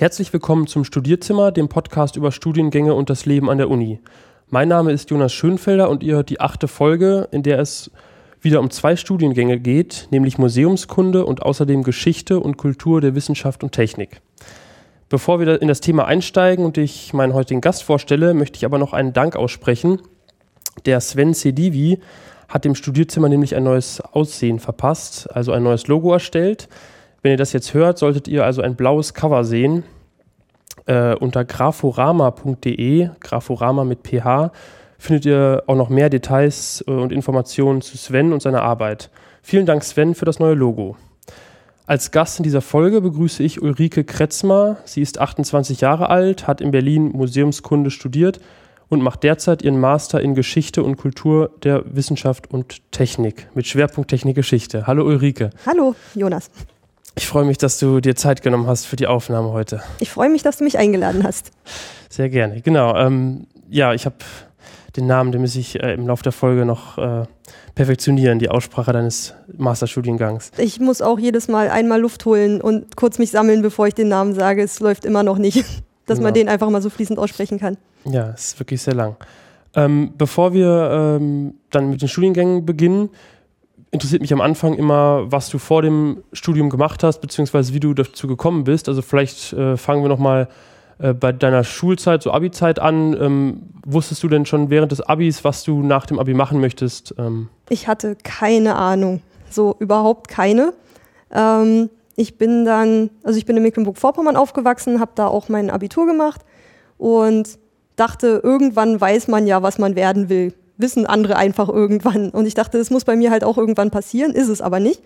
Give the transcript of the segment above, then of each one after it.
Herzlich willkommen zum Studierzimmer, dem Podcast über Studiengänge und das Leben an der Uni. Mein Name ist Jonas Schönfelder und ihr hört die achte Folge, in der es wieder um zwei Studiengänge geht, nämlich Museumskunde und außerdem Geschichte und Kultur der Wissenschaft und Technik. Bevor wir in das Thema einsteigen und ich meinen heutigen Gast vorstelle, möchte ich aber noch einen Dank aussprechen. Der Sven Sedivi hat dem Studierzimmer nämlich ein neues Aussehen verpasst, also ein neues Logo erstellt. Wenn ihr das jetzt hört, solltet ihr also ein blaues Cover sehen. Äh, unter graforama.de, Graforama mit PH, findet ihr auch noch mehr Details äh, und Informationen zu Sven und seiner Arbeit. Vielen Dank, Sven, für das neue Logo. Als Gast in dieser Folge begrüße ich Ulrike Kretzmer. Sie ist 28 Jahre alt, hat in Berlin Museumskunde studiert und macht derzeit ihren Master in Geschichte und Kultur der Wissenschaft und Technik mit Schwerpunkt Technik Geschichte. Hallo Ulrike. Hallo Jonas. Ich freue mich, dass du dir Zeit genommen hast für die Aufnahme heute. Ich freue mich, dass du mich eingeladen hast. Sehr gerne, genau. Ähm, ja, ich habe den Namen, den muss ich äh, im Laufe der Folge noch äh, perfektionieren, die Aussprache deines Masterstudiengangs. Ich muss auch jedes Mal einmal Luft holen und kurz mich sammeln, bevor ich den Namen sage. Es läuft immer noch nicht, dass genau. man den einfach mal so fließend aussprechen kann. Ja, es ist wirklich sehr lang. Ähm, bevor wir ähm, dann mit den Studiengängen beginnen, interessiert mich am Anfang immer, was du vor dem Studium gemacht hast, beziehungsweise wie du dazu gekommen bist. Also vielleicht äh, fangen wir nochmal äh, bei deiner Schulzeit, so Abi-Zeit an. Ähm, wusstest du denn schon während des Abis, was du nach dem Abi machen möchtest? Ähm? Ich hatte keine Ahnung, so überhaupt keine. Ähm, ich bin dann, also ich bin in Mecklenburg-Vorpommern aufgewachsen, habe da auch mein Abitur gemacht und dachte, irgendwann weiß man ja, was man werden will wissen andere einfach irgendwann. Und ich dachte, das muss bei mir halt auch irgendwann passieren, ist es aber nicht.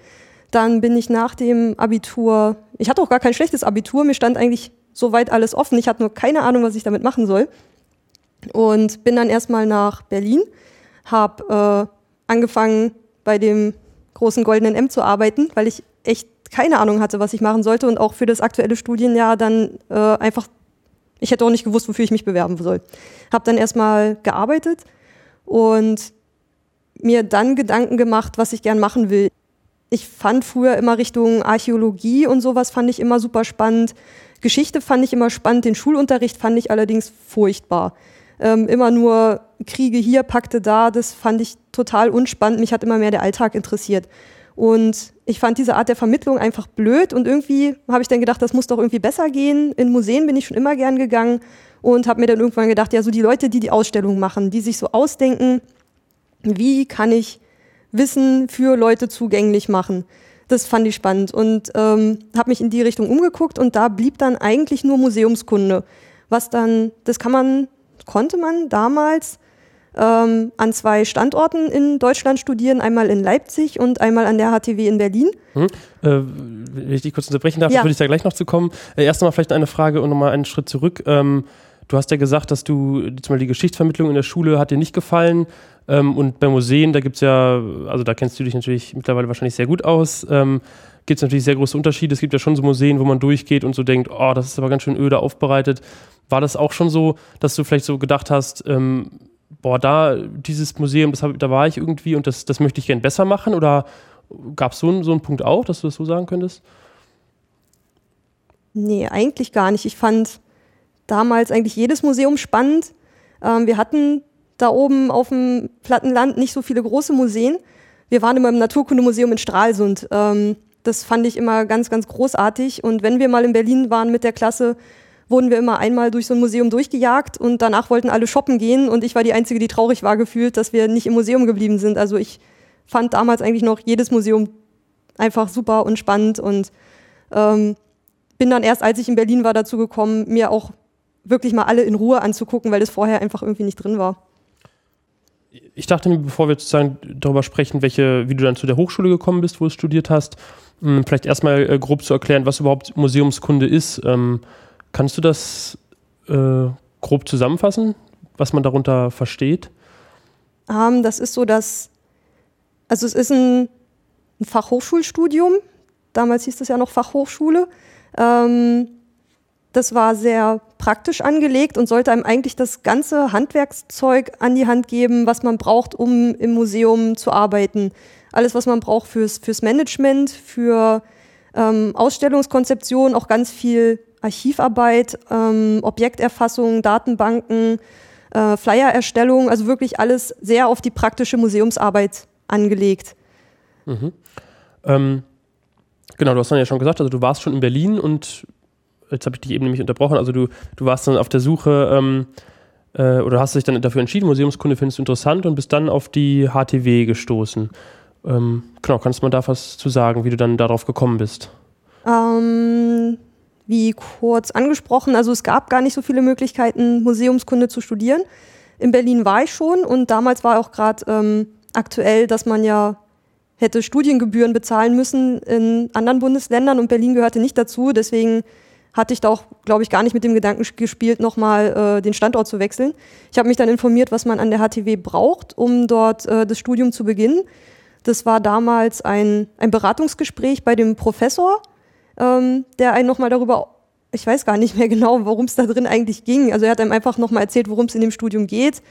Dann bin ich nach dem Abitur, ich hatte auch gar kein schlechtes Abitur, mir stand eigentlich soweit alles offen. Ich hatte nur keine Ahnung, was ich damit machen soll. Und bin dann erstmal nach Berlin, habe äh, angefangen bei dem großen goldenen M zu arbeiten, weil ich echt keine Ahnung hatte, was ich machen sollte und auch für das aktuelle Studienjahr dann äh, einfach, ich hätte auch nicht gewusst, wofür ich mich bewerben soll. Habe dann erstmal gearbeitet, und mir dann Gedanken gemacht, was ich gern machen will. Ich fand früher immer Richtung Archäologie und sowas fand ich immer super spannend. Geschichte fand ich immer spannend, den Schulunterricht fand ich allerdings furchtbar. Ähm, immer nur Kriege hier, Pakte da, das fand ich total unspannend. Mich hat immer mehr der Alltag interessiert. Und ich fand diese Art der Vermittlung einfach blöd und irgendwie habe ich dann gedacht, das muss doch irgendwie besser gehen. In Museen bin ich schon immer gern gegangen und habe mir dann irgendwann gedacht, ja, so die Leute, die die Ausstellung machen, die sich so ausdenken, wie kann ich Wissen für Leute zugänglich machen. Das fand ich spannend und ähm, habe mich in die Richtung umgeguckt und da blieb dann eigentlich nur Museumskunde. Was dann, das kann man, konnte man damals ähm, an zwei Standorten in Deutschland studieren, einmal in Leipzig und einmal an der HTW in Berlin. Hm. Äh, wenn ich dich kurz unterbrechen darf, ja. würde ich da gleich noch zu kommen. Äh, erst einmal vielleicht eine Frage und nochmal einen Schritt zurück. Ähm, Du hast ja gesagt, dass du, zum Beispiel die Geschichtsvermittlung in der Schule hat dir nicht gefallen. Ähm, und bei Museen, da gibt es ja, also da kennst du dich natürlich mittlerweile wahrscheinlich sehr gut aus, ähm, gibt es natürlich sehr große Unterschiede. Es gibt ja schon so Museen, wo man durchgeht und so denkt, oh, das ist aber ganz schön öde aufbereitet. War das auch schon so, dass du vielleicht so gedacht hast, ähm, boah, da, dieses Museum, das hab, da war ich irgendwie und das, das möchte ich gern besser machen? Oder gab es so, so einen Punkt auch, dass du das so sagen könntest? Nee, eigentlich gar nicht. Ich fand damals eigentlich jedes Museum spannend. Ähm, wir hatten da oben auf dem platten Land nicht so viele große Museen. Wir waren immer im Naturkundemuseum in Stralsund. Ähm, das fand ich immer ganz, ganz großartig. Und wenn wir mal in Berlin waren mit der Klasse, wurden wir immer einmal durch so ein Museum durchgejagt und danach wollten alle shoppen gehen und ich war die Einzige, die traurig war gefühlt, dass wir nicht im Museum geblieben sind. Also ich fand damals eigentlich noch jedes Museum einfach super und spannend und ähm, bin dann erst, als ich in Berlin war, dazu gekommen, mir auch wirklich mal alle in Ruhe anzugucken, weil das vorher einfach irgendwie nicht drin war. Ich dachte mir, bevor wir sozusagen darüber sprechen, welche, wie du dann zu der Hochschule gekommen bist, wo du studiert hast, hm, vielleicht erstmal äh, grob zu erklären, was überhaupt Museumskunde ist. Ähm, kannst du das äh, grob zusammenfassen, was man darunter versteht? Ähm, das ist so, dass, also es ist ein, ein Fachhochschulstudium. Damals hieß es ja noch Fachhochschule. Ähm, das war sehr praktisch angelegt und sollte einem eigentlich das ganze Handwerkszeug an die Hand geben, was man braucht, um im Museum zu arbeiten. Alles, was man braucht fürs, fürs Management, für ähm, Ausstellungskonzeption, auch ganz viel Archivarbeit, ähm, Objekterfassung, Datenbanken, äh, Flyererstellung, also wirklich alles sehr auf die praktische Museumsarbeit angelegt. Mhm. Ähm, genau, du hast dann ja schon gesagt, also du warst schon in Berlin und jetzt habe ich dich eben nämlich unterbrochen, also du, du warst dann auf der Suche ähm, äh, oder hast dich dann dafür entschieden, Museumskunde findest du interessant und bist dann auf die HTW gestoßen. Ähm, genau, kannst du mal da was zu sagen, wie du dann darauf gekommen bist? Ähm, wie kurz angesprochen, also es gab gar nicht so viele Möglichkeiten, Museumskunde zu studieren. In Berlin war ich schon und damals war auch gerade ähm, aktuell, dass man ja hätte Studiengebühren bezahlen müssen in anderen Bundesländern und Berlin gehörte nicht dazu. Deswegen hatte ich da auch, glaube ich, gar nicht mit dem Gedanken gespielt, nochmal äh, den Standort zu wechseln. Ich habe mich dann informiert, was man an der HTW braucht, um dort äh, das Studium zu beginnen. Das war damals ein, ein Beratungsgespräch bei dem Professor ähm, der einen nochmal darüber, ich weiß gar nicht mehr genau, worum es da drin eigentlich ging. Also er hat einem einfach nochmal erzählt, worum es in dem Studium geht,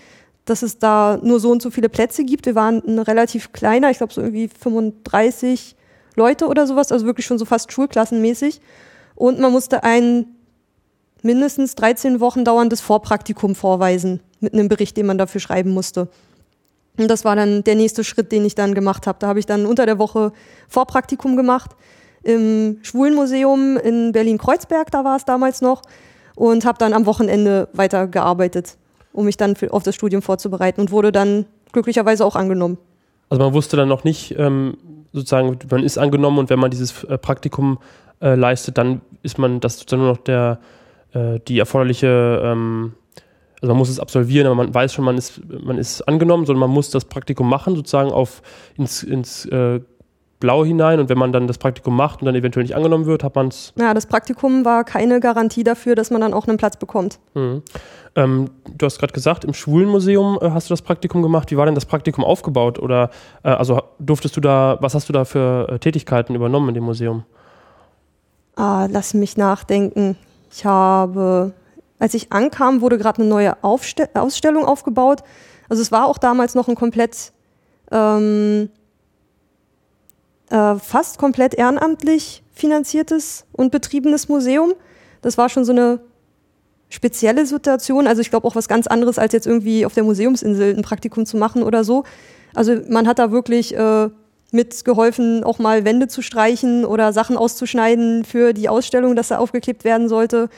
dass es da nur so und so viele Plätze gibt. Wir waren ein relativ kleiner, ich glaube so irgendwie 35 Leute oder sowas, also wirklich schon so fast schulklassenmäßig. Und man musste ein mindestens 13 Wochen dauerndes Vorpraktikum vorweisen mit einem Bericht, den man dafür schreiben musste. Und das war dann der nächste Schritt, den ich dann gemacht habe. Da habe ich dann unter der Woche Vorpraktikum gemacht im Schwulenmuseum in Berlin-Kreuzberg, da war es damals noch, und habe dann am Wochenende weitergearbeitet, um mich dann auf das Studium vorzubereiten und wurde dann glücklicherweise auch angenommen. Also man wusste dann noch nicht, ähm, sozusagen, man ist angenommen und wenn man dieses äh, Praktikum äh, leistet, dann ist man das sozusagen nur noch der, äh, die erforderliche, ähm, also man muss es absolvieren, aber man weiß schon, man ist, man ist angenommen, sondern man muss das Praktikum machen, sozusagen auf ins, ins äh, blau hinein und wenn man dann das Praktikum macht und dann eventuell nicht angenommen wird, hat man es. Ja, das Praktikum war keine Garantie dafür, dass man dann auch einen Platz bekommt. Mhm. Ähm, du hast gerade gesagt, im Schwulenmuseum äh, hast du das Praktikum gemacht. Wie war denn das Praktikum aufgebaut? Oder äh, also durftest du da, was hast du da für äh, Tätigkeiten übernommen in dem Museum? Ah, lass mich nachdenken. Ich habe, als ich ankam, wurde gerade eine neue Aufste Ausstellung aufgebaut. Also es war auch damals noch ein komplett ähm, äh, fast komplett ehrenamtlich finanziertes und betriebenes Museum. Das war schon so eine spezielle Situation. Also ich glaube auch was ganz anderes, als jetzt irgendwie auf der Museumsinsel ein Praktikum zu machen oder so. Also man hat da wirklich äh, mitgeholfen, auch mal Wände zu streichen oder Sachen auszuschneiden für die Ausstellung, dass da aufgeklebt werden sollte.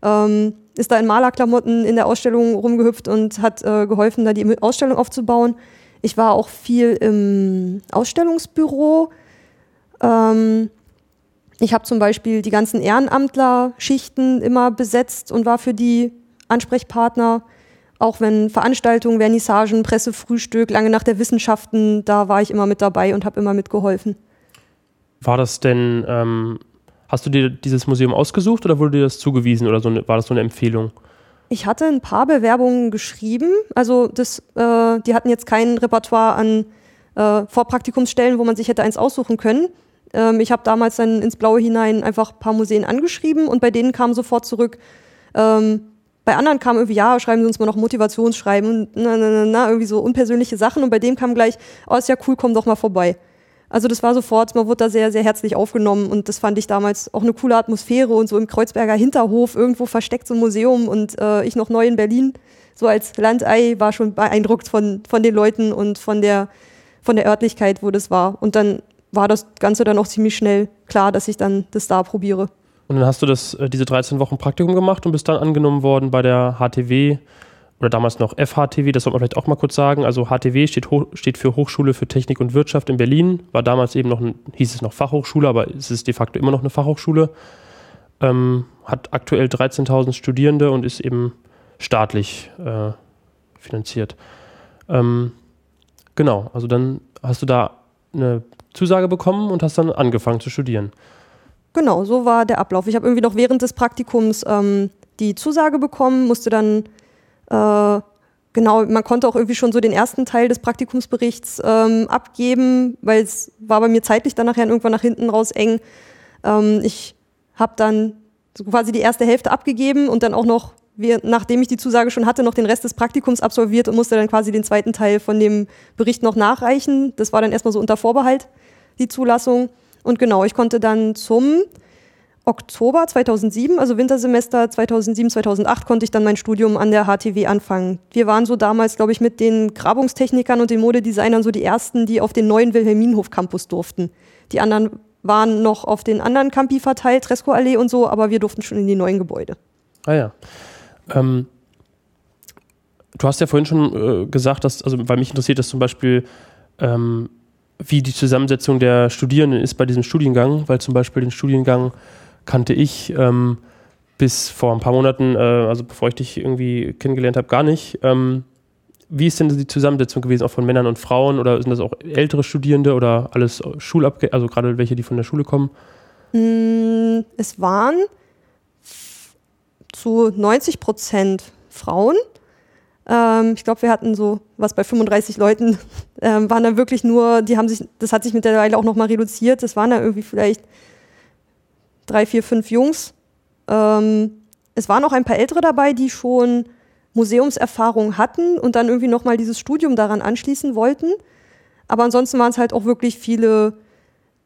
Ähm, ist da in Malerklamotten in der Ausstellung rumgehüpft und hat äh, geholfen, da die Ausstellung aufzubauen. Ich war auch viel im Ausstellungsbüro, ähm, ich habe zum Beispiel die ganzen Ehrenamtler-Schichten immer besetzt und war für die Ansprechpartner. Auch wenn Veranstaltungen, Vernissagen, Pressefrühstück, lange nach der Wissenschaften, da war ich immer mit dabei und habe immer mitgeholfen. War das denn, ähm, hast du dir dieses Museum ausgesucht oder wurde dir das zugewiesen oder so eine, war das so eine Empfehlung? Ich hatte ein paar Bewerbungen geschrieben. Also das, äh, die hatten jetzt kein Repertoire an äh, Vorpraktikumsstellen, wo man sich hätte eins aussuchen können. Ähm, ich habe damals dann ins Blaue hinein einfach ein paar Museen angeschrieben und bei denen kam sofort zurück, ähm, bei anderen kam irgendwie, ja, schreiben Sie uns mal noch Motivationsschreiben und na, na, na, na, irgendwie so unpersönliche Sachen und bei dem kam gleich, oh, ist ja cool, komm doch mal vorbei. Also das war sofort, man wurde da sehr, sehr herzlich aufgenommen und das fand ich damals auch eine coole Atmosphäre und so im Kreuzberger Hinterhof irgendwo versteckt so ein Museum und äh, ich noch neu in Berlin, so als Landei war schon beeindruckt von, von den Leuten und von der, von der Örtlichkeit, wo das war. Und dann war das Ganze dann auch ziemlich schnell klar, dass ich dann das da probiere. Und dann hast du das, äh, diese 13 Wochen Praktikum gemacht und bist dann angenommen worden bei der HTW oder damals noch FHTW, das sollte man vielleicht auch mal kurz sagen. Also HTW steht, steht für Hochschule für Technik und Wirtschaft in Berlin, war damals eben noch, hieß es noch Fachhochschule, aber es ist de facto immer noch eine Fachhochschule. Ähm, hat aktuell 13.000 Studierende und ist eben staatlich äh, finanziert. Ähm, genau, also dann hast du da eine Zusage bekommen und hast dann angefangen zu studieren. Genau, so war der Ablauf. Ich habe irgendwie noch während des Praktikums ähm, die Zusage bekommen, musste dann, äh, genau, man konnte auch irgendwie schon so den ersten Teil des Praktikumsberichts ähm, abgeben, weil es war bei mir zeitlich dann nachher irgendwann nach hinten raus eng. Ähm, ich habe dann so quasi die erste Hälfte abgegeben und dann auch noch nachdem ich die Zusage schon hatte, noch den Rest des Praktikums absolviert und musste dann quasi den zweiten Teil von dem Bericht noch nachreichen. Das war dann erstmal so unter Vorbehalt, die Zulassung. Und genau, ich konnte dann zum Oktober 2007, also Wintersemester 2007, 2008, konnte ich dann mein Studium an der HTW anfangen. Wir waren so damals, glaube ich, mit den Grabungstechnikern und den Modedesignern so die ersten, die auf den neuen Wilhelminhof Campus durften. Die anderen waren noch auf den anderen Campi verteilt, Tresco-Allee und so, aber wir durften schon in die neuen Gebäude. Ah ja. Ähm, du hast ja vorhin schon äh, gesagt, dass, also weil mich interessiert das zum Beispiel, ähm, wie die Zusammensetzung der Studierenden ist bei diesem Studiengang, weil zum Beispiel den Studiengang kannte ich ähm, bis vor ein paar Monaten, äh, also bevor ich dich irgendwie kennengelernt habe, gar nicht. Ähm, wie ist denn die Zusammensetzung gewesen, auch von Männern und Frauen? Oder sind das auch ältere Studierende oder alles Schulabge also gerade welche, die von der Schule kommen? Mm, es waren zu 90 Prozent Frauen. Ähm, ich glaube, wir hatten so was bei 35 Leuten, ähm, waren dann wirklich nur, die haben sich, das hat sich mittlerweile auch nochmal reduziert. Das waren dann irgendwie vielleicht drei, vier, fünf Jungs. Ähm, es waren auch ein paar Ältere dabei, die schon Museumserfahrung hatten und dann irgendwie nochmal dieses Studium daran anschließen wollten. Aber ansonsten waren es halt auch wirklich viele,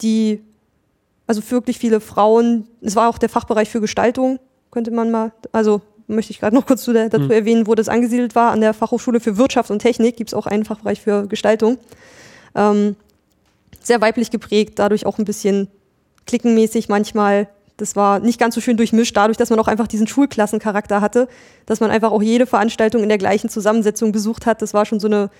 die, also wirklich viele Frauen. Es war auch der Fachbereich für Gestaltung, könnte man mal, also möchte ich gerade noch kurz dazu mhm. erwähnen, wo das angesiedelt war. An der Fachhochschule für Wirtschaft und Technik gibt es auch einen Fachbereich für Gestaltung. Ähm, sehr weiblich geprägt, dadurch auch ein bisschen klickenmäßig manchmal. Das war nicht ganz so schön durchmischt, dadurch, dass man auch einfach diesen Schulklassencharakter hatte, dass man einfach auch jede Veranstaltung in der gleichen Zusammensetzung besucht hat. Das war schon so eine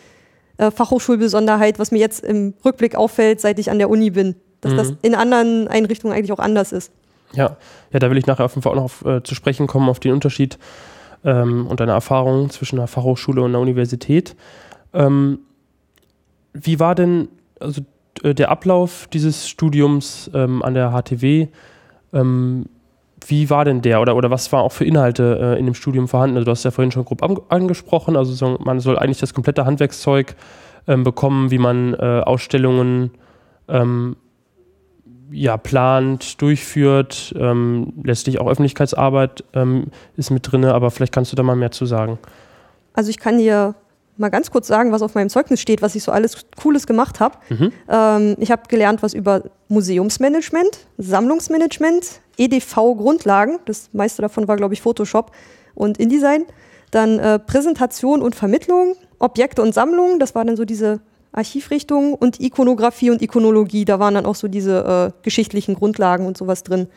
äh, Fachhochschulbesonderheit, was mir jetzt im Rückblick auffällt, seit ich an der Uni bin. Dass mhm. das in anderen Einrichtungen eigentlich auch anders ist. Ja, ja, da will ich nachher auf jeden Fall auch noch auf, äh, zu sprechen kommen, auf den Unterschied ähm, und deine Erfahrungen zwischen der Fachhochschule und der Universität. Ähm, wie war denn, also äh, der Ablauf dieses Studiums ähm, an der HTW, ähm, wie war denn der oder, oder was war auch für Inhalte äh, in dem Studium vorhanden? Also du hast ja vorhin schon grob an, angesprochen, also so, man soll eigentlich das komplette Handwerkszeug ähm, bekommen, wie man äh, Ausstellungen ähm, ja, plant, durchführt, ähm, letztlich auch Öffentlichkeitsarbeit ähm, ist mit drin, aber vielleicht kannst du da mal mehr zu sagen. Also ich kann dir mal ganz kurz sagen, was auf meinem Zeugnis steht, was ich so alles Cooles gemacht habe. Mhm. Ähm, ich habe gelernt was über Museumsmanagement, Sammlungsmanagement, EDV-Grundlagen, das meiste davon war, glaube ich, Photoshop und InDesign. Dann äh, Präsentation und Vermittlung, Objekte und Sammlungen, das war dann so diese Archivrichtung und Ikonografie und Ikonologie, da waren dann auch so diese äh, geschichtlichen Grundlagen und sowas drin.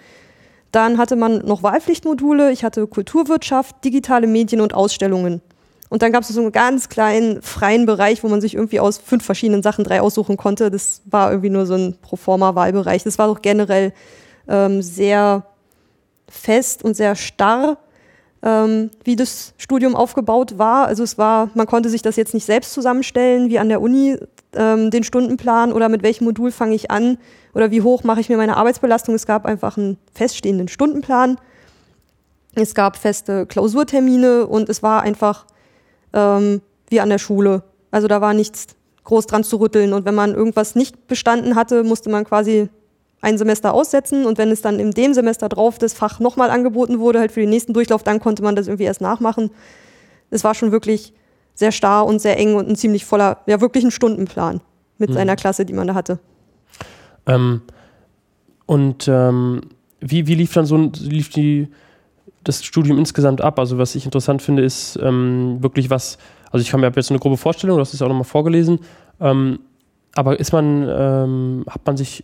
Dann hatte man noch Wahlpflichtmodule, ich hatte Kulturwirtschaft, digitale Medien und Ausstellungen. Und dann gab es so einen ganz kleinen freien Bereich, wo man sich irgendwie aus fünf verschiedenen Sachen drei aussuchen konnte. Das war irgendwie nur so ein Proforma-Wahlbereich. Das war doch generell ähm, sehr fest und sehr starr, ähm, wie das Studium aufgebaut war. Also es war, man konnte sich das jetzt nicht selbst zusammenstellen, wie an der Uni ähm, den Stundenplan oder mit welchem Modul fange ich an oder wie hoch mache ich mir meine Arbeitsbelastung. Es gab einfach einen feststehenden Stundenplan. Es gab feste Klausurtermine und es war einfach ähm, wie an der Schule. Also da war nichts groß dran zu rütteln. Und wenn man irgendwas nicht bestanden hatte, musste man quasi ein Semester aussetzen. Und wenn es dann in dem Semester drauf das Fach nochmal angeboten wurde, halt für den nächsten Durchlauf, dann konnte man das irgendwie erst nachmachen. Es war schon wirklich sehr starr und sehr eng und ein ziemlich voller, ja wirklich ein Stundenplan mit mhm. seiner Klasse, die man da hatte. Ähm, und ähm, wie, wie lief dann so lief die das Studium insgesamt ab? Also was ich interessant finde, ist ähm, wirklich was, also ich habe mir jetzt eine grobe Vorstellung, das ist auch nochmal vorgelesen, ähm, aber ist man, ähm, hat man sich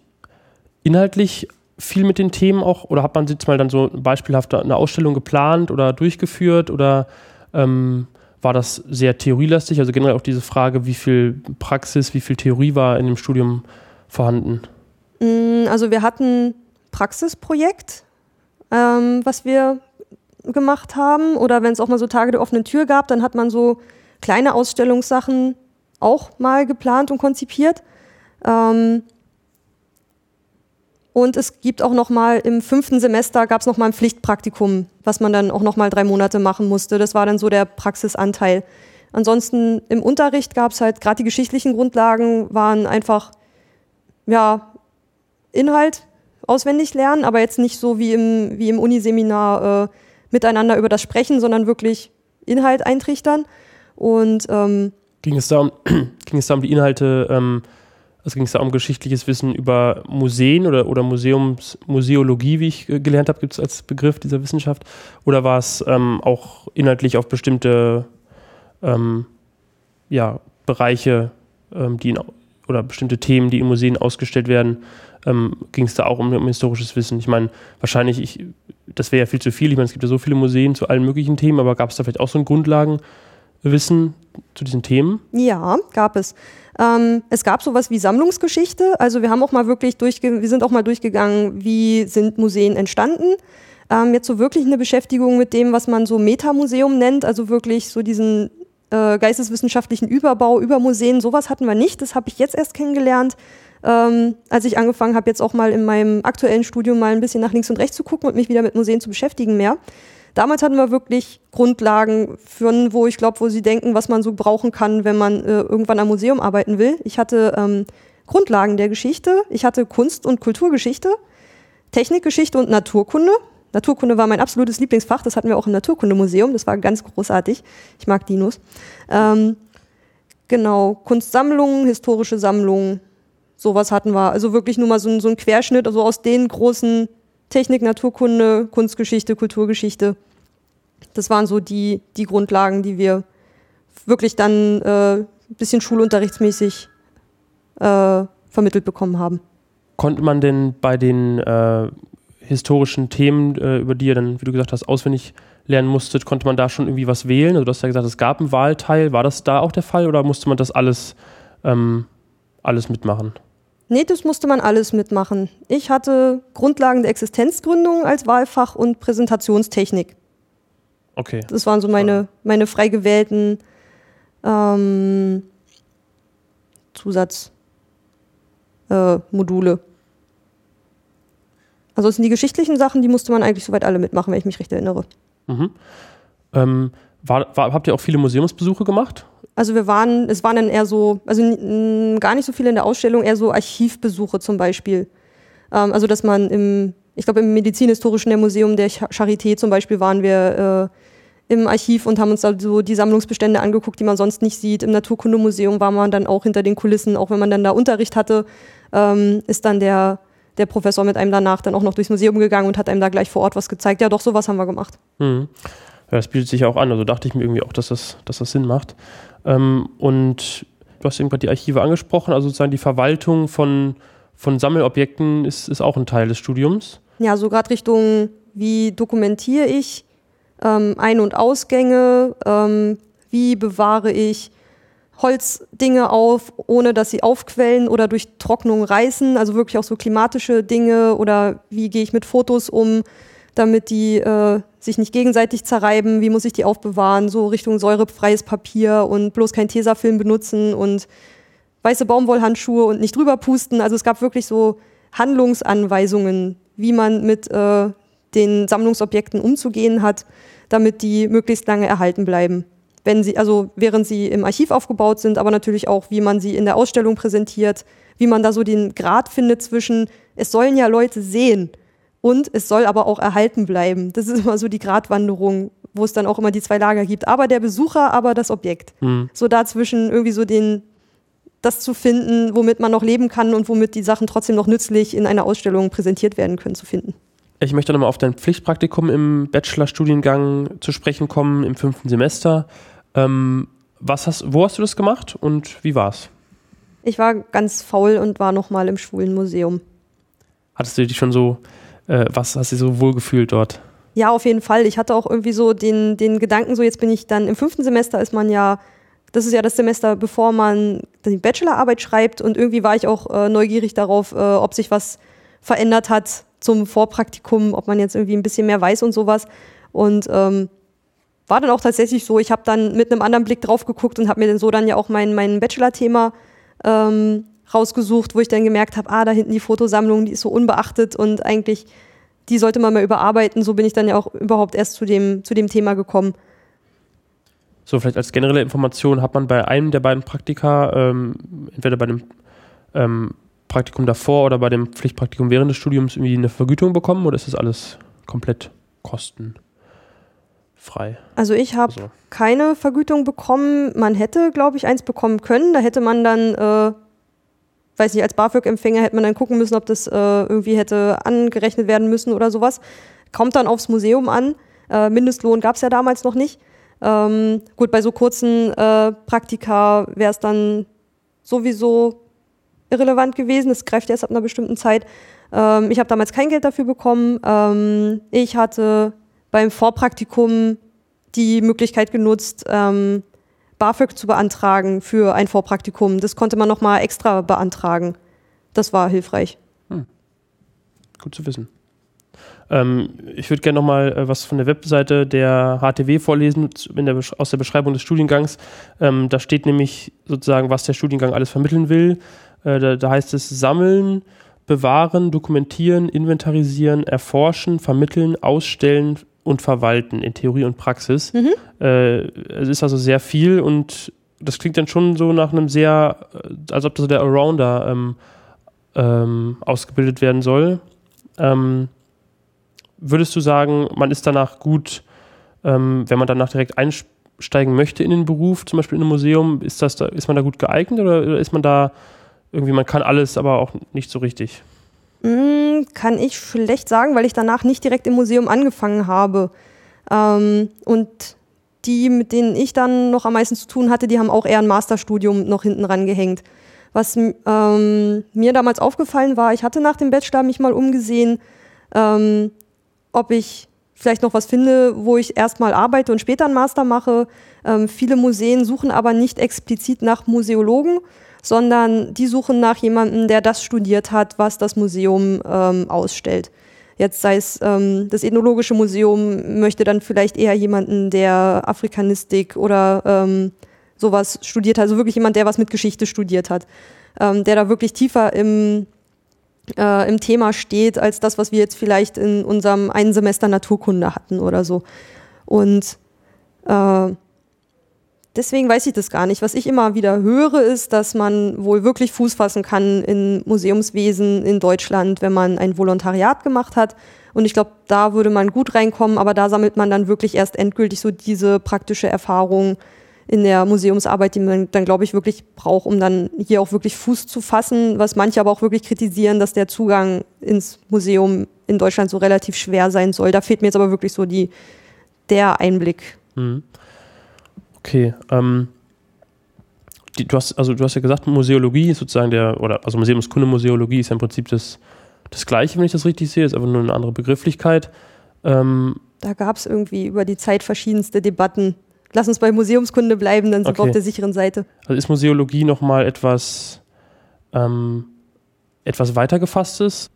inhaltlich viel mit den Themen auch, oder hat man jetzt mal dann so beispielhaft eine Ausstellung geplant oder durchgeführt oder ähm, war das sehr theorielastig? Also generell auch diese Frage, wie viel Praxis, wie viel Theorie war in dem Studium vorhanden? Mm, also wir hatten Praxisprojekt, ähm, was wir gemacht haben oder wenn es auch mal so Tage der offenen Tür gab, dann hat man so kleine Ausstellungssachen auch mal geplant und konzipiert. Ähm und es gibt auch noch mal im fünften Semester gab es noch mal ein Pflichtpraktikum, was man dann auch noch mal drei Monate machen musste. Das war dann so der Praxisanteil. Ansonsten im Unterricht gab es halt gerade die geschichtlichen Grundlagen waren einfach ja Inhalt auswendig lernen, aber jetzt nicht so wie im wie im Uniseminar äh, miteinander über das sprechen, sondern wirklich Inhalt eintrichtern. Und ähm, ging, es da um, ging es da um die Inhalte, ähm, Also ging es da um geschichtliches Wissen über Museen oder, oder Museums, Museologie, wie ich äh, gelernt habe, gibt es als Begriff dieser Wissenschaft? Oder war es ähm, auch inhaltlich auf bestimmte ähm, ja, Bereiche, ähm, die in, oder bestimmte Themen, die in Museen ausgestellt werden, ähm, ging es da auch um, um, historisches Wissen? Ich meine, wahrscheinlich, ich, das wäre ja viel zu viel. Ich meine, es gibt ja so viele Museen zu allen möglichen Themen, aber gab es da vielleicht auch so ein Grundlagenwissen zu diesen Themen? Ja, gab es. Ähm, es gab sowas wie Sammlungsgeschichte. Also wir haben auch mal wirklich durchge wir sind auch mal durchgegangen, wie sind Museen entstanden. Ähm, jetzt so wirklich eine Beschäftigung mit dem, was man so Metamuseum nennt, also wirklich so diesen äh, geisteswissenschaftlichen Überbau über Museen, sowas hatten wir nicht. Das habe ich jetzt erst kennengelernt, ähm, als ich angefangen habe, jetzt auch mal in meinem aktuellen Studium mal ein bisschen nach links und rechts zu gucken und mich wieder mit Museen zu beschäftigen mehr. Damals hatten wir wirklich Grundlagen für, wo ich glaube, wo sie denken, was man so brauchen kann, wenn man äh, irgendwann am Museum arbeiten will. Ich hatte ähm, Grundlagen der Geschichte, ich hatte Kunst- und Kulturgeschichte, Technikgeschichte und Naturkunde. Naturkunde war mein absolutes Lieblingsfach, das hatten wir auch im Naturkundemuseum, das war ganz großartig. Ich mag Dinos. Ähm, genau, Kunstsammlungen, historische Sammlungen, sowas hatten wir. Also wirklich nur mal so, so ein Querschnitt, also aus den großen Technik, Naturkunde, Kunstgeschichte, Kulturgeschichte. Das waren so die, die Grundlagen, die wir wirklich dann äh, ein bisschen schulunterrichtsmäßig äh, vermittelt bekommen haben. Konnte man denn bei den äh, historischen Themen, äh, über die ihr dann, wie du gesagt hast, auswendig lernen musstet, konnte man da schon irgendwie was wählen? Also du hast ja gesagt, es gab einen Wahlteil. War das da auch der Fall oder musste man das alles, ähm, alles mitmachen? Nee, das musste man alles mitmachen. Ich hatte Grundlagen der Existenzgründung als Wahlfach und Präsentationstechnik. Okay. Das waren so meine, meine frei gewählten ähm, Zusatzmodule. Äh, also es sind die geschichtlichen Sachen, die musste man eigentlich soweit alle mitmachen, wenn ich mich recht erinnere. Mhm. Ähm, war, war, habt ihr auch viele Museumsbesuche gemacht? Also wir waren, es waren dann eher so, also gar nicht so viele in der Ausstellung, eher so Archivbesuche zum Beispiel. Ähm, also dass man im, ich glaube im Medizinhistorischen Museum der Charité zum Beispiel waren wir äh, im Archiv und haben uns da so die Sammlungsbestände angeguckt, die man sonst nicht sieht. Im Naturkundemuseum war man dann auch hinter den Kulissen, auch wenn man dann da Unterricht hatte, ähm, ist dann der, der Professor mit einem danach dann auch noch durchs Museum gegangen und hat einem da gleich vor Ort was gezeigt. Ja, doch, sowas haben wir gemacht. Mhm. Das bietet sich auch an. Also dachte ich mir irgendwie auch, dass das, dass das Sinn macht. Ähm, und du hast irgendwann die Archive angesprochen, also sozusagen die Verwaltung von, von Sammelobjekten ist, ist auch ein Teil des Studiums. Ja, so gerade Richtung, wie dokumentiere ich ähm, Ein- und Ausgänge, ähm, wie bewahre ich Holzdinge auf, ohne dass sie aufquellen oder durch Trocknung reißen, also wirklich auch so klimatische Dinge oder wie gehe ich mit Fotos um, damit die äh, sich nicht gegenseitig zerreiben, wie muss ich die aufbewahren, so Richtung säurefreies Papier und bloß kein Tesafilm benutzen und weiße Baumwollhandschuhe und nicht drüber pusten. Also es gab wirklich so Handlungsanweisungen, wie man mit äh, den Sammlungsobjekten umzugehen hat, damit die möglichst lange erhalten bleiben. Wenn sie, also während sie im Archiv aufgebaut sind, aber natürlich auch, wie man sie in der Ausstellung präsentiert, wie man da so den Grad findet zwischen, es sollen ja Leute sehen und es soll aber auch erhalten bleiben. Das ist immer so die Gratwanderung, wo es dann auch immer die zwei Lager gibt. Aber der Besucher, aber das Objekt. Mhm. So dazwischen irgendwie so den, das zu finden, womit man noch leben kann und womit die Sachen trotzdem noch nützlich in einer Ausstellung präsentiert werden können, zu finden. Ich möchte nochmal auf dein Pflichtpraktikum im Bachelorstudiengang zu sprechen kommen, im fünften Semester. Ähm, was hast, wo hast du das gemacht und wie war's? Ich war ganz faul und war nochmal im schwulen Museum. Hattest du dich schon so äh, was hast du so wohl gefühlt dort? Ja, auf jeden Fall. Ich hatte auch irgendwie so den, den Gedanken, so jetzt bin ich dann im fünften Semester, ist man ja, das ist ja das Semester, bevor man die Bachelorarbeit schreibt und irgendwie war ich auch äh, neugierig darauf, äh, ob sich was verändert hat zum Vorpraktikum, ob man jetzt irgendwie ein bisschen mehr weiß und sowas. Und ähm, war dann auch tatsächlich so, ich habe dann mit einem anderen Blick drauf geguckt und habe mir dann so dann ja auch mein, mein Bachelor-Thema ähm, rausgesucht, wo ich dann gemerkt habe, ah, da hinten die Fotosammlung, die ist so unbeachtet und eigentlich, die sollte man mal überarbeiten. So bin ich dann ja auch überhaupt erst zu dem, zu dem Thema gekommen. So, vielleicht als generelle Information, hat man bei einem der beiden Praktika, ähm, entweder bei dem ähm, Praktikum davor oder bei dem Pflichtpraktikum während des Studiums irgendwie eine Vergütung bekommen oder ist das alles komplett kostenfrei? Also ich habe also. keine Vergütung bekommen. Man hätte, glaube ich, eins bekommen können. Da hätte man dann äh, weiß nicht, als BAföG-Empfänger hätte man dann gucken müssen, ob das äh, irgendwie hätte angerechnet werden müssen oder sowas. Kommt dann aufs Museum an. Äh, Mindestlohn gab es ja damals noch nicht. Ähm, gut, bei so kurzen äh, Praktika wäre es dann sowieso irrelevant gewesen. Es greift erst ab einer bestimmten Zeit. Ähm, ich habe damals kein Geld dafür bekommen. Ähm, ich hatte beim Vorpraktikum die Möglichkeit genutzt, ähm, BAföG zu beantragen für ein Vorpraktikum. Das konnte man nochmal extra beantragen. Das war hilfreich. Hm. Gut zu wissen. Ähm, ich würde gerne nochmal äh, was von der Webseite der HTW vorlesen, der, aus der Beschreibung des Studiengangs. Ähm, da steht nämlich sozusagen, was der Studiengang alles vermitteln will. Äh, da, da heißt es Sammeln, Bewahren, Dokumentieren, Inventarisieren, Erforschen, Vermitteln, Ausstellen, und Verwalten in Theorie und Praxis. Mhm. Äh, es ist also sehr viel und das klingt dann schon so nach einem sehr, äh, als ob das so der Arounder ähm, ähm, ausgebildet werden soll. Ähm, würdest du sagen, man ist danach gut, ähm, wenn man danach direkt einsteigen möchte in den Beruf, zum Beispiel in einem Museum, ist, das da, ist man da gut geeignet oder ist man da irgendwie, man kann alles, aber auch nicht so richtig? Hm, kann ich schlecht sagen, weil ich danach nicht direkt im Museum angefangen habe. Ähm, und die, mit denen ich dann noch am meisten zu tun hatte, die haben auch eher ein Masterstudium noch hinten ran gehängt. Was ähm, mir damals aufgefallen war, ich hatte nach dem Bachelor mich mal umgesehen, ähm, ob ich vielleicht noch was finde, wo ich erstmal arbeite und später einen Master mache. Ähm, viele Museen suchen aber nicht explizit nach Museologen, sondern die suchen nach jemandem, der das studiert hat, was das Museum ähm, ausstellt. Jetzt sei es ähm, das Ethnologische Museum möchte dann vielleicht eher jemanden, der Afrikanistik oder ähm, sowas studiert hat, also wirklich jemand, der was mit Geschichte studiert hat, ähm, der da wirklich tiefer im, äh, im Thema steht, als das, was wir jetzt vielleicht in unserem einen Semester Naturkunde hatten oder so. Und äh, Deswegen weiß ich das gar nicht. Was ich immer wieder höre, ist, dass man wohl wirklich Fuß fassen kann in Museumswesen in Deutschland, wenn man ein Volontariat gemacht hat. Und ich glaube, da würde man gut reinkommen, aber da sammelt man dann wirklich erst endgültig so diese praktische Erfahrung in der Museumsarbeit, die man dann, glaube ich, wirklich braucht, um dann hier auch wirklich Fuß zu fassen, was manche aber auch wirklich kritisieren, dass der Zugang ins Museum in Deutschland so relativ schwer sein soll. Da fehlt mir jetzt aber wirklich so die, der Einblick. Mhm. Okay. Ähm, die, du, hast, also du hast ja gesagt, Museologie ist sozusagen der, oder also Museumskunde, Museologie ist ja im Prinzip das, das Gleiche, wenn ich das richtig sehe, ist einfach nur eine andere Begrifflichkeit. Ähm, da gab es irgendwie über die Zeit verschiedenste Debatten. Lass uns bei Museumskunde bleiben, dann sind okay. wir auf der sicheren Seite. Also ist Museologie nochmal etwas, ähm, etwas weitergefasstes?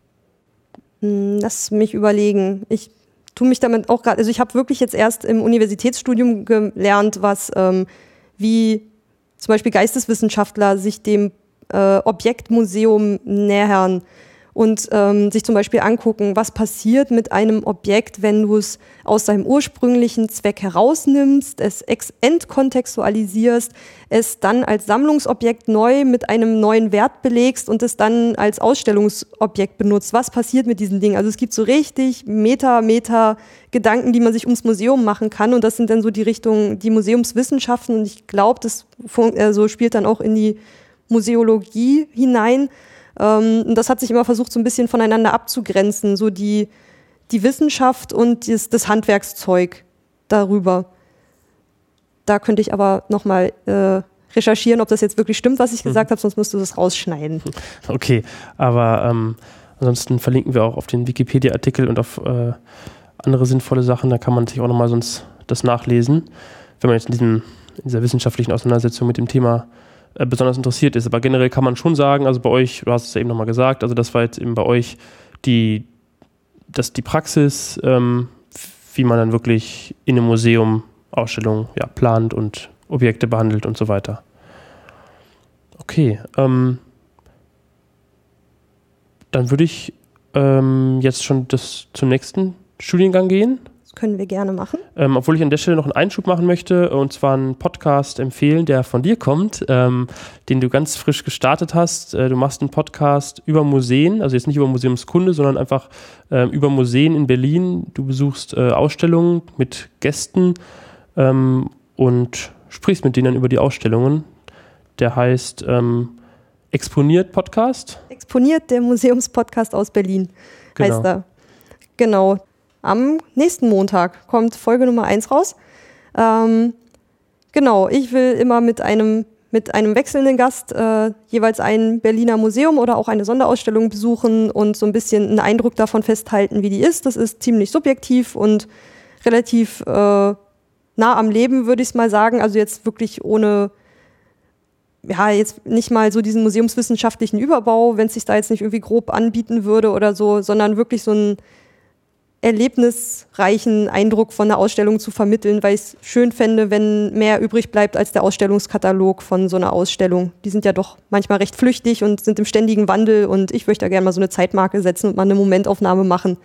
Hm, lass mich überlegen. Ich tue mich damit auch gerade, also ich habe wirklich jetzt erst im Universitätsstudium gelernt, was ähm, wie zum Beispiel Geisteswissenschaftler sich dem äh, Objektmuseum nähern und ähm, sich zum Beispiel angucken, was passiert mit einem Objekt, wenn du es aus seinem ursprünglichen Zweck herausnimmst, es entkontextualisierst, es dann als Sammlungsobjekt neu mit einem neuen Wert belegst und es dann als Ausstellungsobjekt benutzt. Was passiert mit diesen Dingen? Also es gibt so richtig Meta, Meta Gedanken, die man sich ums Museum machen kann und das sind dann so die Richtungen, die Museumswissenschaften und ich glaube, das also spielt dann auch in die Museologie hinein und das hat sich immer versucht, so ein bisschen voneinander abzugrenzen, so die, die Wissenschaft und das, das Handwerkszeug darüber. Da könnte ich aber nochmal äh, recherchieren, ob das jetzt wirklich stimmt, was ich mhm. gesagt habe, sonst musst du das rausschneiden. Okay, aber ähm, ansonsten verlinken wir auch auf den Wikipedia-Artikel und auf äh, andere sinnvolle Sachen. Da kann man sich auch nochmal sonst das nachlesen, wenn man jetzt in, diesem, in dieser wissenschaftlichen Auseinandersetzung mit dem Thema äh, besonders interessiert ist. Aber generell kann man schon sagen, also bei euch, du hast es ja eben nochmal gesagt, also das war jetzt eben bei euch die, das, die Praxis, ähm, wie man dann wirklich in einem Museum Ausstellungen ja, plant und Objekte behandelt und so weiter. Okay, ähm, dann würde ich ähm, jetzt schon das zum nächsten Studiengang gehen können wir gerne machen. Ähm, obwohl ich an der Stelle noch einen Einschub machen möchte, und zwar einen Podcast empfehlen, der von dir kommt, ähm, den du ganz frisch gestartet hast. Äh, du machst einen Podcast über Museen, also jetzt nicht über Museumskunde, sondern einfach äh, über Museen in Berlin. Du besuchst äh, Ausstellungen mit Gästen ähm, und sprichst mit denen über die Ausstellungen. Der heißt ähm, Exponiert Podcast. Exponiert, der Museumspodcast aus Berlin Genau. heißt er. Genau. Am nächsten Montag kommt Folge Nummer 1 raus. Ähm, genau, ich will immer mit einem, mit einem wechselnden Gast äh, jeweils ein Berliner Museum oder auch eine Sonderausstellung besuchen und so ein bisschen einen Eindruck davon festhalten, wie die ist. Das ist ziemlich subjektiv und relativ äh, nah am Leben, würde ich es mal sagen. Also jetzt wirklich ohne ja, jetzt nicht mal so diesen museumswissenschaftlichen Überbau, wenn es sich da jetzt nicht irgendwie grob anbieten würde oder so, sondern wirklich so einen erlebnisreichen Eindruck von der Ausstellung zu vermitteln, weil ich es schön fände, wenn mehr übrig bleibt als der Ausstellungskatalog von so einer Ausstellung. Die sind ja doch manchmal recht flüchtig und sind im ständigen Wandel und ich möchte da gerne mal so eine Zeitmarke setzen und mal eine Momentaufnahme machen.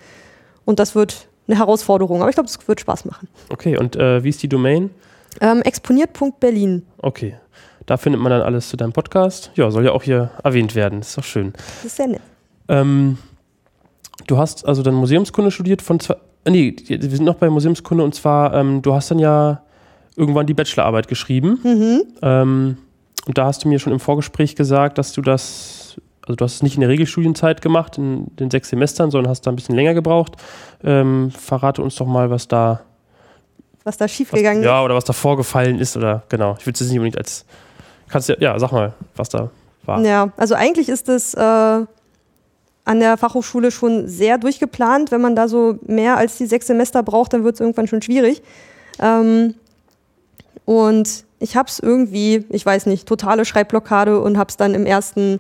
Und das wird eine Herausforderung, aber ich glaube, es wird Spaß machen. Okay, und äh, wie ist die Domain? Ähm, exponiert.berlin. Okay. Da findet man dann alles zu deinem Podcast. Ja, soll ja auch hier erwähnt werden. ist doch schön. Das ist sehr nett. Ähm, du hast also dann Museumskunde studiert von zwei. äh, Nee, wir sind noch bei Museumskunde und zwar, ähm, du hast dann ja irgendwann die Bachelorarbeit geschrieben. Mhm. Ähm, und da hast du mir schon im Vorgespräch gesagt, dass du das, also du hast es nicht in der Regelstudienzeit gemacht, in den sechs Semestern, sondern hast da ein bisschen länger gebraucht. Ähm, verrate uns doch mal, was da, Was da was, schiefgegangen ja, oder was da vorgefallen ist oder genau. Ich will es jetzt nicht unbedingt als, kannst ja, ja, sag mal, was da war. Ja, also eigentlich ist es äh, an der Fachhochschule schon sehr durchgeplant. Wenn man da so mehr als die sechs Semester braucht, dann wird es irgendwann schon schwierig. Ähm, und ich habe es irgendwie, ich weiß nicht, totale Schreibblockade und habe es dann im ersten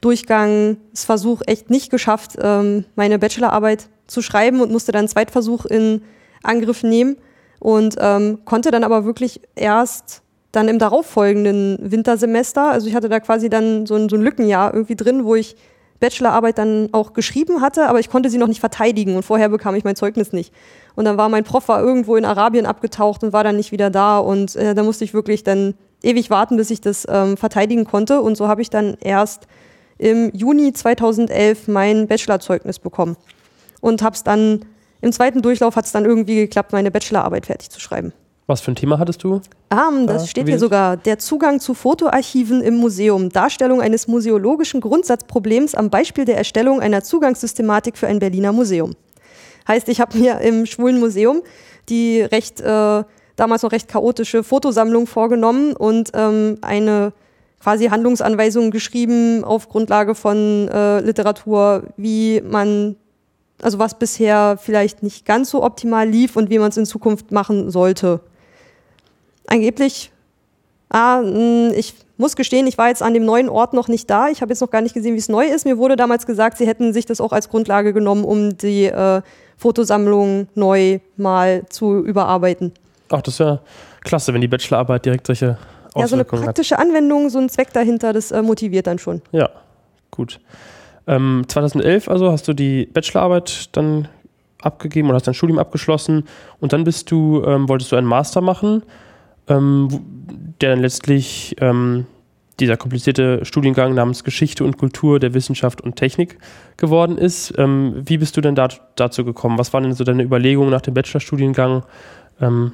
Durchgang, das Versuch echt nicht geschafft, ähm, meine Bachelorarbeit zu schreiben und musste dann einen Zweitversuch in Angriff nehmen und ähm, konnte dann aber wirklich erst dann im darauffolgenden Wintersemester, also ich hatte da quasi dann so ein, so ein Lückenjahr irgendwie drin, wo ich Bachelorarbeit dann auch geschrieben hatte, aber ich konnte sie noch nicht verteidigen und vorher bekam ich mein Zeugnis nicht. Und dann war mein Prof war irgendwo in Arabien abgetaucht und war dann nicht wieder da und äh, da musste ich wirklich dann ewig warten, bis ich das ähm, verteidigen konnte und so habe ich dann erst im Juni 2011 mein Bachelorzeugnis bekommen und habe es dann im zweiten Durchlauf hat es dann irgendwie geklappt, meine Bachelorarbeit fertig zu schreiben. Was für ein Thema hattest du? Ah, das Ja, steht hier sogar. Der Zugang zu Fotoarchiven im Museum. Darstellung eines museologischen Grundsatzproblems am Beispiel der Erstellung einer Zugangssystematik für ein Berliner Museum. Heißt, ich habe mir im Schwulen Museum die recht, äh, damals noch recht chaotische Fotosammlung vorgenommen und ähm, eine quasi Handlungsanweisung geschrieben auf Grundlage von äh, Literatur, wie man, also was bisher vielleicht nicht ganz so optimal lief und wie man es in Zukunft machen sollte angeblich, ah, mh, ich muss gestehen, ich war jetzt an dem neuen Ort noch nicht da. Ich habe jetzt noch gar nicht gesehen, wie es neu ist. Mir wurde damals gesagt, sie hätten sich das auch als Grundlage genommen, um die äh, Fotosammlung neu mal zu überarbeiten. Ach, das ist ja klasse, wenn die Bachelorarbeit direkt solche Ja, so eine Auswirkungen hat. praktische Anwendung, so ein Zweck dahinter, das äh, motiviert dann schon. Ja, gut. Ähm, 2011 also hast du die Bachelorarbeit dann abgegeben oder hast dein Studium abgeschlossen und dann bist du, ähm, wolltest du einen Master machen, ähm, der dann letztlich ähm, dieser komplizierte Studiengang namens Geschichte und Kultur der Wissenschaft und Technik geworden ist. Ähm, wie bist du denn da, dazu gekommen? Was waren denn so deine Überlegungen nach dem Bachelorstudiengang, ähm,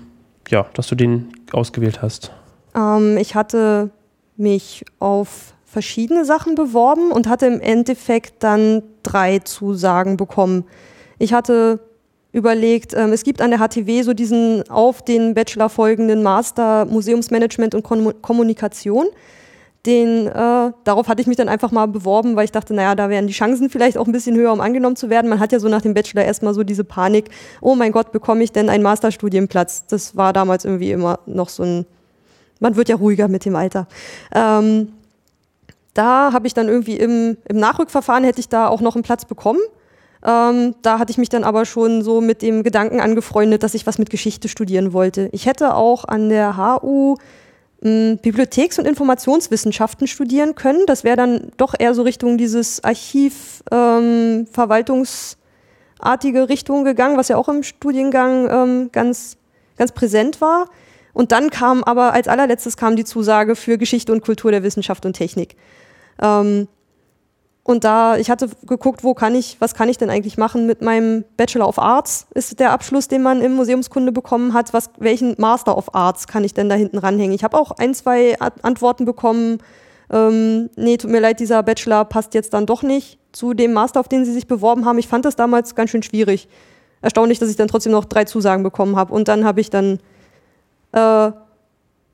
ja, dass du den ausgewählt hast? Ähm, ich hatte mich auf verschiedene Sachen beworben und hatte im Endeffekt dann drei Zusagen bekommen. Ich hatte überlegt, ähm, es gibt an der HTW so diesen auf den Bachelor folgenden Master Museumsmanagement und Kom Kommunikation. Den, äh, darauf hatte ich mich dann einfach mal beworben, weil ich dachte, naja, da wären die Chancen vielleicht auch ein bisschen höher, um angenommen zu werden. Man hat ja so nach dem Bachelor erstmal so diese Panik, oh mein Gott, bekomme ich denn einen Masterstudienplatz? Das war damals irgendwie immer noch so ein, man wird ja ruhiger mit dem Alter. Ähm, da habe ich dann irgendwie im, im Nachrückverfahren hätte ich da auch noch einen Platz bekommen. Ähm, da hatte ich mich dann aber schon so mit dem Gedanken angefreundet, dass ich was mit Geschichte studieren wollte. Ich hätte auch an der HU mh, Bibliotheks- und Informationswissenschaften studieren können. Das wäre dann doch eher so Richtung dieses Archiv, ähm, Richtung gegangen, was ja auch im Studiengang ähm, ganz, ganz präsent war. Und dann kam aber als allerletztes kam die Zusage für Geschichte und Kultur der Wissenschaft und Technik. Ähm, und da, ich hatte geguckt, wo kann ich, was kann ich denn eigentlich machen mit meinem Bachelor of Arts, ist der Abschluss, den man im Museumskunde bekommen hat. Was, welchen Master of Arts kann ich denn da hinten ranhängen? Ich habe auch ein, zwei Antworten bekommen, ähm, nee, tut mir leid, dieser Bachelor passt jetzt dann doch nicht zu dem Master, auf den sie sich beworben haben. Ich fand das damals ganz schön schwierig. Erstaunlich, dass ich dann trotzdem noch drei Zusagen bekommen habe. Und dann habe ich dann äh,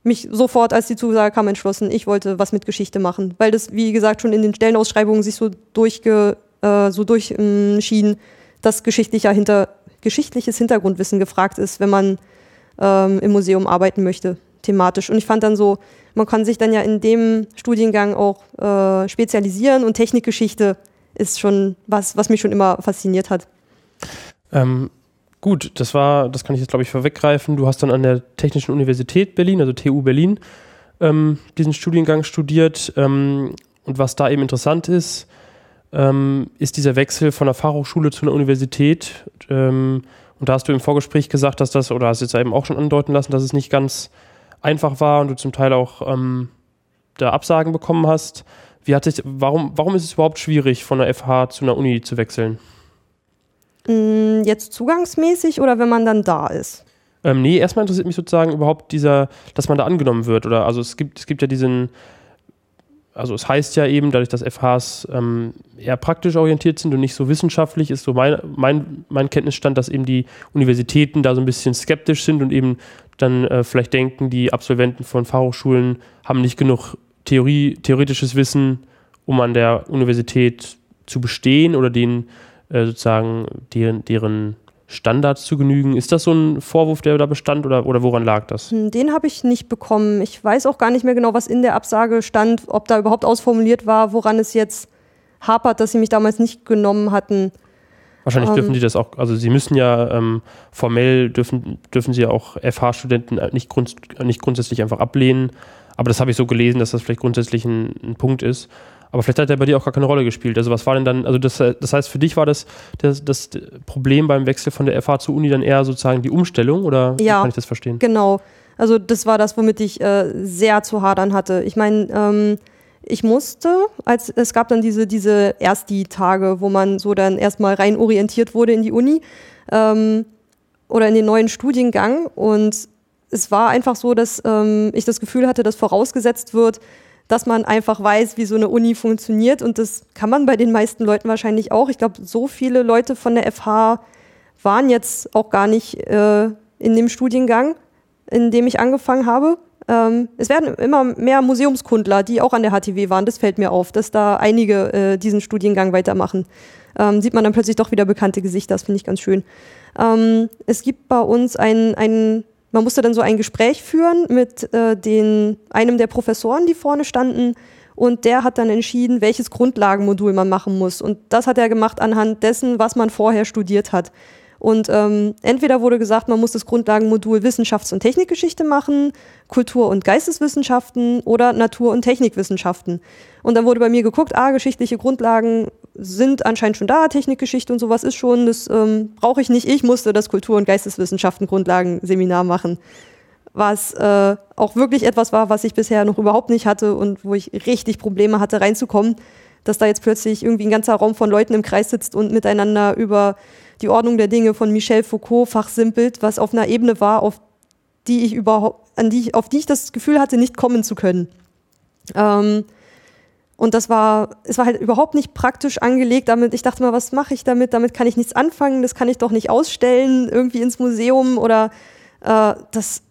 mich sofort, als die Zusage kam, entschlossen, ich wollte was mit Geschichte machen. Weil das, wie gesagt, schon in den Stellenausschreibungen sich so, durchge, äh, so durchschien, dass geschichtlicher hinter, geschichtliches Hintergrundwissen gefragt ist, wenn man ähm, im Museum arbeiten möchte, thematisch. Und ich fand dann so, man kann sich dann ja in dem Studiengang auch äh, spezialisieren und Technikgeschichte ist schon was, was mich schon immer fasziniert hat. Ähm, gut, das war, das kann ich jetzt glaube ich vorweggreifen. Du hast dann an der Technischen Universität Berlin, also TU Berlin, ähm, diesen Studiengang studiert. Ähm, und was da eben interessant ist, ähm, ist dieser Wechsel von der Fachhochschule zu einer Universität. Ähm, und da hast du im Vorgespräch gesagt, dass das, oder hast jetzt eben auch schon andeuten lassen, dass es nicht ganz einfach war und du zum Teil auch ähm, da Absagen bekommen hast. Wie hat sich, warum, warum ist es überhaupt schwierig, von der FH zu einer Uni zu wechseln? Mm, jetzt zugangsmäßig oder wenn man dann da ist? Ähm, nee, erstmal interessiert mich sozusagen überhaupt dieser, dass man da angenommen wird. Oder also es gibt, es gibt ja diesen, also es heißt ja eben, dadurch, dass FHs ähm, eher praktisch orientiert sind und nicht so wissenschaftlich, ist so mein, mein, mein Kenntnisstand, dass eben die Universitäten da so ein bisschen skeptisch sind und eben dann äh, vielleicht denken, die Absolventen von Fachhochschulen haben nicht genug Theorie, theoretisches Wissen, um an der Universität zu bestehen oder den äh, sozusagen deren, deren Standards zu genügen. Ist das so ein Vorwurf, der da bestand oder, oder woran lag das? Hm, den habe ich nicht bekommen. Ich weiß auch gar nicht mehr genau, was in der Absage stand, ob da überhaupt ausformuliert war, woran es jetzt hapert, dass sie mich damals nicht genommen hatten. Wahrscheinlich ähm, dürfen die das auch, also sie müssen ja ähm, formell dürfen, dürfen sie auch FH-Studenten nicht, grund, nicht grundsätzlich einfach ablehnen. Aber das habe ich so gelesen, dass das vielleicht grundsätzlich ein, ein Punkt ist. Aber vielleicht hat er bei dir auch gar keine Rolle gespielt. Also was war denn dann, also das, das heißt, für dich war das, das, das Problem beim Wechsel von der FH zur Uni dann eher sozusagen die Umstellung oder ja, kann ich das verstehen? Genau. Also das war das, womit ich äh, sehr zu hadern hatte. Ich meine, ähm, ich musste, als es gab dann diese, diese Ersti-Tage, wo man so dann erstmal rein orientiert wurde in die Uni ähm, oder in den neuen Studiengang. Und es war einfach so, dass ähm, ich das Gefühl hatte, dass vorausgesetzt wird, dass man einfach weiß, wie so eine Uni funktioniert. Und das kann man bei den meisten Leuten wahrscheinlich auch. Ich glaube, so viele Leute von der FH waren jetzt auch gar nicht äh, in dem Studiengang, in dem ich angefangen habe. Ähm, es werden immer mehr Museumskundler, die auch an der HTW waren. Das fällt mir auf, dass da einige äh, diesen Studiengang weitermachen. Ähm, sieht man dann plötzlich doch wieder bekannte Gesichter. Das finde ich ganz schön. Ähm, es gibt bei uns ein, ein man musste dann so ein Gespräch führen mit äh, den, einem der Professoren, die vorne standen. Und der hat dann entschieden, welches Grundlagenmodul man machen muss. Und das hat er gemacht anhand dessen, was man vorher studiert hat. Und ähm, entweder wurde gesagt, man muss das Grundlagenmodul Wissenschafts- und Technikgeschichte machen, Kultur- und Geisteswissenschaften oder Natur- und Technikwissenschaften. Und dann wurde bei mir geguckt, ah, geschichtliche Grundlagen sind anscheinend schon da, Technikgeschichte und sowas ist schon, das ähm, brauche ich nicht. Ich musste das Kultur- und Geisteswissenschaften Grundlagenseminar machen. Was äh, auch wirklich etwas war, was ich bisher noch überhaupt nicht hatte und wo ich richtig Probleme hatte, reinzukommen, dass da jetzt plötzlich irgendwie ein ganzer Raum von Leuten im Kreis sitzt und miteinander über die Ordnung der Dinge von Michel Foucault fachsimpelt, was auf einer Ebene war, auf die ich überhaupt, an die ich, auf die ich das Gefühl hatte, nicht kommen zu können. Ähm, und das war, es war halt überhaupt nicht praktisch angelegt. Damit, ich dachte mal, was mache ich damit? Damit kann ich nichts anfangen, das kann ich doch nicht ausstellen, irgendwie ins Museum oder äh, das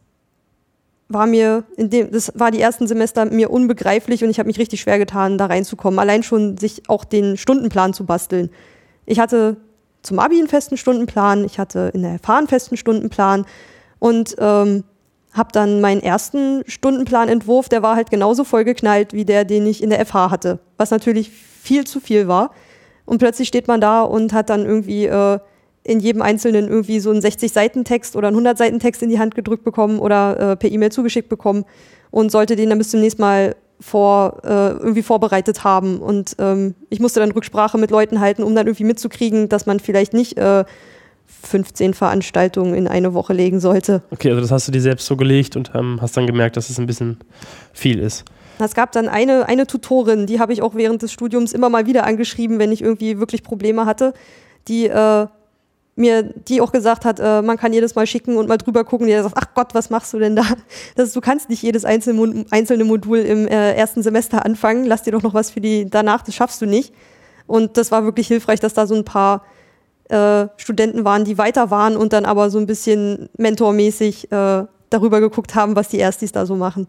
war mir in dem, das war die ersten Semester mir unbegreiflich und ich habe mich richtig schwer getan, da reinzukommen. Allein schon sich auch den Stundenplan zu basteln. Ich hatte zum Abi einen festen Stundenplan, ich hatte in der FH einen festen Stundenplan und ähm, habe dann meinen ersten Stundenplanentwurf, der war halt genauso vollgeknallt wie der, den ich in der FH hatte, was natürlich viel zu viel war. Und plötzlich steht man da und hat dann irgendwie äh, in jedem Einzelnen irgendwie so einen 60-Seiten-Text oder einen 100-Seiten-Text in die Hand gedrückt bekommen oder äh, per E-Mail zugeschickt bekommen und sollte den dann bis zum nächsten Mal vor, äh, irgendwie vorbereitet haben. Und ähm, ich musste dann Rücksprache mit Leuten halten, um dann irgendwie mitzukriegen, dass man vielleicht nicht äh, 15 Veranstaltungen in eine Woche legen sollte. Okay, also das hast du dir selbst so gelegt und ähm, hast dann gemerkt, dass es ein bisschen viel ist. Es gab dann eine, eine Tutorin, die habe ich auch während des Studiums immer mal wieder angeschrieben, wenn ich irgendwie wirklich Probleme hatte, die äh, mir die auch gesagt hat, äh, man kann jedes Mal schicken und mal drüber gucken, die sagt, ach Gott, was machst du denn da? Das du kannst nicht jedes einzelne, einzelne Modul im äh, ersten Semester anfangen, lass dir doch noch was für die danach, das schaffst du nicht. Und das war wirklich hilfreich, dass da so ein paar äh, Studenten waren, die weiter waren und dann aber so ein bisschen mentormäßig äh, darüber geguckt haben, was die Erstis da so machen.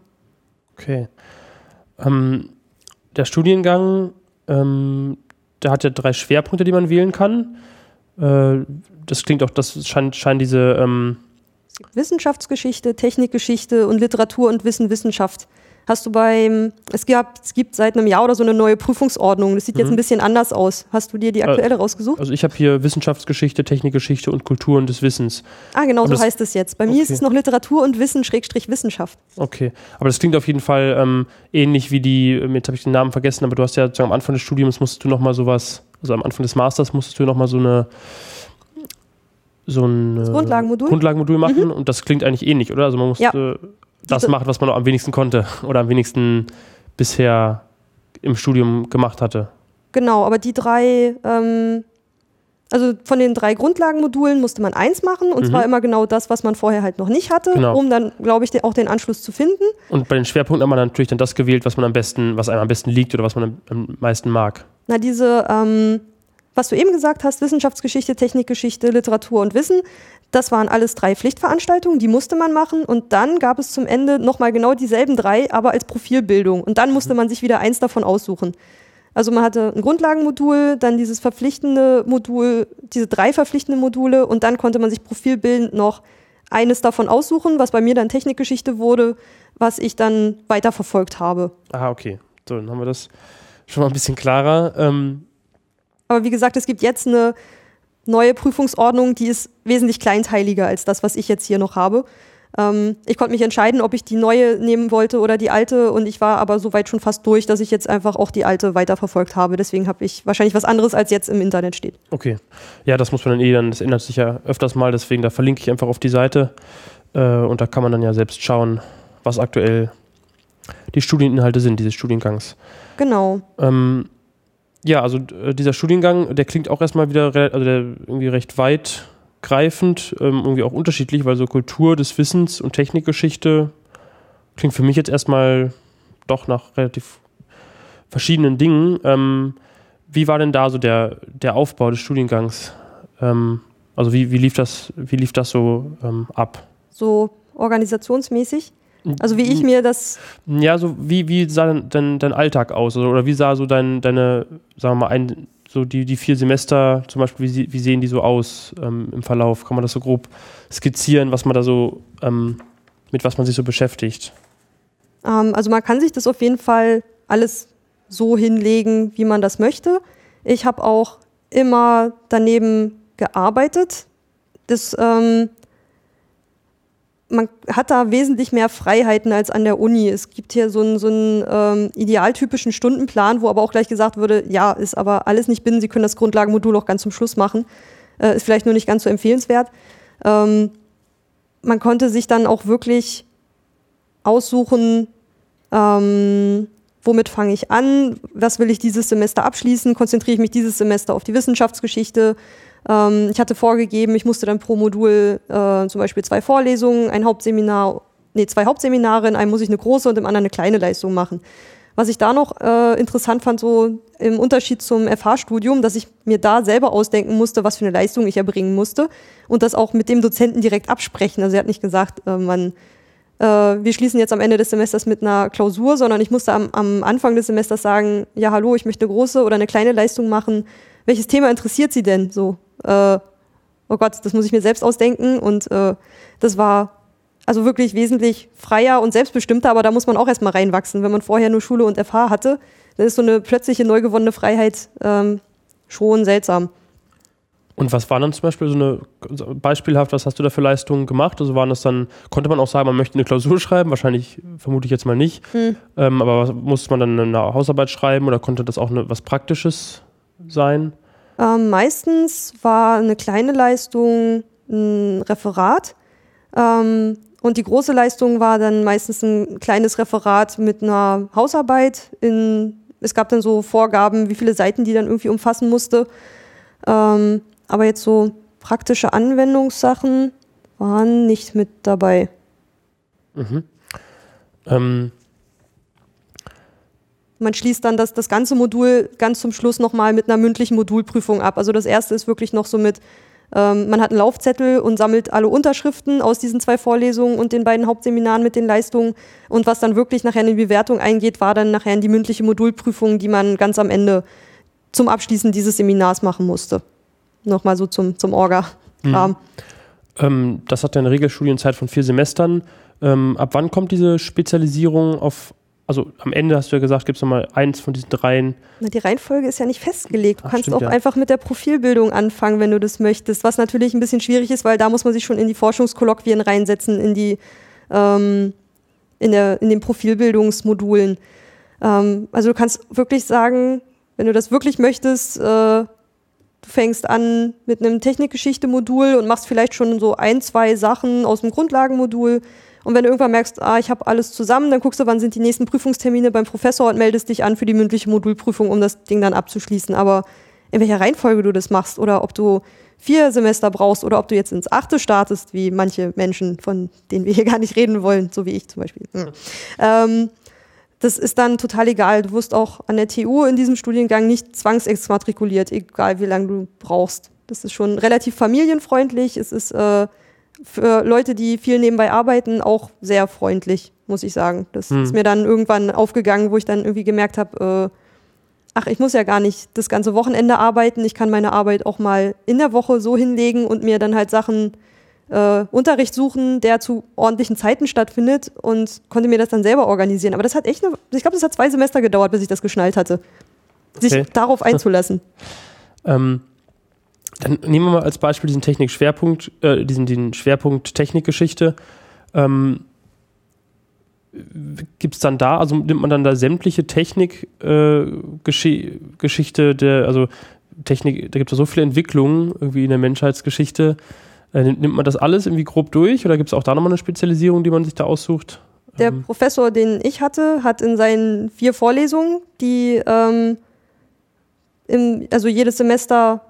Okay. Ähm, der Studiengang, ähm, der hat ja drei Schwerpunkte, die man wählen kann. Äh, das klingt auch, das scheint, scheint diese ähm Wissenschaftsgeschichte, Technikgeschichte und Literatur und Wissen, Wissenschaft hast du beim, es, gab, es gibt seit einem Jahr oder so eine neue Prüfungsordnung. Das sieht mhm. jetzt ein bisschen anders aus. Hast du dir die aktuelle äh, rausgesucht? Also ich habe hier Wissenschaftsgeschichte, Technikgeschichte und Kulturen des Wissens. Ah, genau, und so heißt es jetzt. Bei okay. mir ist es noch Literatur und Wissen, Schrägstrich Wissenschaft. Okay, aber das klingt auf jeden Fall ähm, ähnlich wie die, ähm, jetzt habe ich den Namen vergessen, aber du hast ja am Anfang des Studiums musstest du nochmal sowas, also am Anfang des Masters musstest du nochmal so eine so ein Grundlagenmodul, Grundlagenmodul machen mhm. und das klingt eigentlich ähnlich, oder? Also man musste ja das macht, was man am wenigsten konnte oder am wenigsten bisher im Studium gemacht hatte. Genau, aber die drei, ähm, also von den drei Grundlagenmodulen musste man eins machen und mhm. zwar immer genau das, was man vorher halt noch nicht hatte, genau. um dann, glaube ich, auch den Anschluss zu finden. Und bei den Schwerpunkten hat man natürlich dann das gewählt, was man am besten, was einem am besten liegt oder was man am, meisten mag. Na, diese, ähm, was du eben gesagt hast, Wissenschaftsgeschichte, Technikgeschichte, Literatur und Wissen, das waren alles drei Pflichtveranstaltungen, die musste man machen. Und dann gab es zum Ende nochmal genau dieselben drei, aber als Profilbildung. Und dann musste man sich wieder eins davon aussuchen. Also man hatte ein Grundlagenmodul, dann dieses verpflichtende Modul, diese drei verpflichtenden Module und dann konnte man sich profilbildend noch eines davon aussuchen, was bei mir dann Technikgeschichte wurde, was ich dann weiterverfolgt habe. Ah, okay. So, dann haben wir das schon mal ein bisschen klarer. Ähm Aber wie gesagt, es gibt jetzt eine neue Prüfungsordnung, die ist wesentlich kleinteiliger als das, was ich jetzt hier noch habe. Ähm, ich konnte mich entscheiden, ob ich die neue nehmen wollte oder die alte und ich war aber soweit schon fast durch, dass ich jetzt einfach auch die alte weiterverfolgt habe. Deswegen habe ich wahrscheinlich was anderes, als jetzt im Internet steht. Okay. Ja, das muss man dann eh dann, das ändert sich ja öfters mal, deswegen da verlinke ich einfach auf die Seite äh, und da kann man dann ja selbst schauen, was aktuell die Studieninhalte sind, dieses Studiengangs. Genau. Ähm, ja, also äh, dieser Studiengang, der klingt auch erstmal wieder also der irgendwie recht weitgreifend, ähm, irgendwie auch unterschiedlich, weil so Kultur des Wissens und Technikgeschichte klingt für mich jetzt erstmal doch nach relativ verschiedenen Dingen. Ähm, wie war denn da so der, der Aufbau des Studiengangs? Ähm, also wie, wie, lief das, wie lief das so ähm, ab? So organisationsmäßig? Also wie ich mir das. Ja, so wie, wie sah dein, dein Alltag aus? Oder wie sah so dein, deine, sagen wir mal, ein, so die, die vier Semester zum Beispiel, wie, wie sehen die so aus ähm, im Verlauf? Kann man das so grob skizzieren, was man da so, ähm, mit was man sich so beschäftigt? Ähm, also man kann sich das auf jeden Fall alles so hinlegen, wie man das möchte. Ich habe auch immer daneben gearbeitet. Das ähm, man hat da wesentlich mehr Freiheiten als an der Uni. Es gibt hier so einen, so einen ähm, idealtypischen Stundenplan, wo aber auch gleich gesagt würde, ja, ist aber alles nicht binnen, Sie können das Grundlagenmodul auch ganz zum Schluss machen. Äh, ist vielleicht nur nicht ganz so empfehlenswert. Ähm, man konnte sich dann auch wirklich aussuchen, ähm, womit fange ich an, was will ich dieses Semester abschließen, konzentriere ich mich dieses Semester auf die Wissenschaftsgeschichte, ähm, ich hatte vorgegeben, ich musste dann pro Modul äh, zum Beispiel zwei Vorlesungen, ein Hauptseminar, nee, zwei Hauptseminare, in einem muss ich eine große und im anderen eine kleine Leistung machen. Was ich da noch äh, interessant fand, so im Unterschied zum FH-Studium, dass ich mir da selber ausdenken musste, was für eine Leistung ich erbringen musste und das auch mit dem Dozenten direkt absprechen. Also er hat nicht gesagt, äh, man, äh, wir schließen jetzt am Ende des Semesters mit einer Klausur, sondern ich musste am, am Anfang des Semesters sagen, ja hallo, ich möchte eine große oder eine kleine Leistung machen. Welches Thema interessiert Sie denn so? Äh, oh Gott, das muss ich mir selbst ausdenken. Und äh, das war also wirklich wesentlich freier und selbstbestimmter, aber da muss man auch erstmal reinwachsen. Wenn man vorher nur Schule und FH hatte, dann ist so eine plötzliche neu gewonnene Freiheit ähm, schon seltsam. Und was war dann zum Beispiel so eine, beispielhaft, was hast du da für Leistungen gemacht? Also waren das dann, konnte man auch sagen, man möchte eine Klausur schreiben? Wahrscheinlich, vermute ich jetzt mal nicht. Hm. Ähm, aber musste man dann eine Hausarbeit schreiben oder konnte das auch eine, was Praktisches sein? Ähm, meistens war eine kleine Leistung ein Referat. Ähm, und die große Leistung war dann meistens ein kleines Referat mit einer Hausarbeit. In, es gab dann so Vorgaben, wie viele Seiten die dann irgendwie umfassen musste. Ähm, aber jetzt so praktische Anwendungssachen waren nicht mit dabei. Mhm. Man schließt dann das, das ganze Modul ganz zum Schluss nochmal mit einer mündlichen Modulprüfung ab. Also das erste ist wirklich noch so mit, ähm, man hat einen Laufzettel und sammelt alle Unterschriften aus diesen zwei Vorlesungen und den beiden Hauptseminaren mit den Leistungen. Und was dann wirklich nachher in die Bewertung eingeht, war dann nachher die mündliche Modulprüfung, die man ganz am Ende zum Abschließen dieses Seminars machen musste. Nochmal so zum, zum Orga-Kram. Mhm. Ähm, das hat ja eine Regelstudienzeit von vier Semestern. Ähm, ab wann kommt diese Spezialisierung auf, also am Ende hast du ja gesagt, gibt es nochmal eins von diesen dreien. Na, die Reihenfolge ist ja nicht festgelegt. Du Ach, kannst stimmt, auch ja. einfach mit der Profilbildung anfangen, wenn du das möchtest. Was natürlich ein bisschen schwierig ist, weil da muss man sich schon in die Forschungskolloquien reinsetzen, in die ähm, in, der, in den Profilbildungsmodulen. Ähm, also du kannst wirklich sagen, wenn du das wirklich möchtest, äh, Du fängst an mit einem Technikgeschichte-Modul und machst vielleicht schon so ein, zwei Sachen aus dem Grundlagenmodul. Und wenn du irgendwann merkst, ah, ich habe alles zusammen, dann guckst du, wann sind die nächsten Prüfungstermine beim Professor und meldest dich an für die mündliche Modulprüfung, um das Ding dann abzuschließen. Aber in welcher Reihenfolge du das machst oder ob du vier Semester brauchst oder ob du jetzt ins achte startest, wie manche Menschen, von denen wir hier gar nicht reden wollen, so wie ich zum Beispiel. Hm. Ähm, das ist dann total egal. Du wirst auch an der TU in diesem Studiengang nicht zwangsexmatrikuliert, egal wie lange du brauchst. Das ist schon relativ familienfreundlich. Es ist äh, für Leute, die viel nebenbei arbeiten, auch sehr freundlich, muss ich sagen. Das hm. ist mir dann irgendwann aufgegangen, wo ich dann irgendwie gemerkt habe, äh, ach, ich muss ja gar nicht das ganze Wochenende arbeiten. Ich kann meine Arbeit auch mal in der Woche so hinlegen und mir dann halt Sachen äh, Unterricht suchen, der zu ordentlichen Zeiten stattfindet und konnte mir das dann selber organisieren. Aber das hat echt, eine, ich glaube, das hat zwei Semester gedauert, bis ich das geschnallt hatte, sich okay. darauf einzulassen. ähm, dann nehmen wir mal als Beispiel diesen Technik-Schwerpunkt, äh, diesen, den Schwerpunkt Technikgeschichte. Ähm, gibt es dann da, also nimmt man dann da sämtliche Technikgeschichte, äh, der, also Technik, da gibt es so viele Entwicklungen irgendwie in der Menschheitsgeschichte, äh, nimmt man das alles irgendwie grob durch oder gibt es auch da nochmal eine Spezialisierung, die man sich da aussucht? Der ähm. Professor, den ich hatte, hat in seinen vier Vorlesungen, die ähm, im, also jedes Semester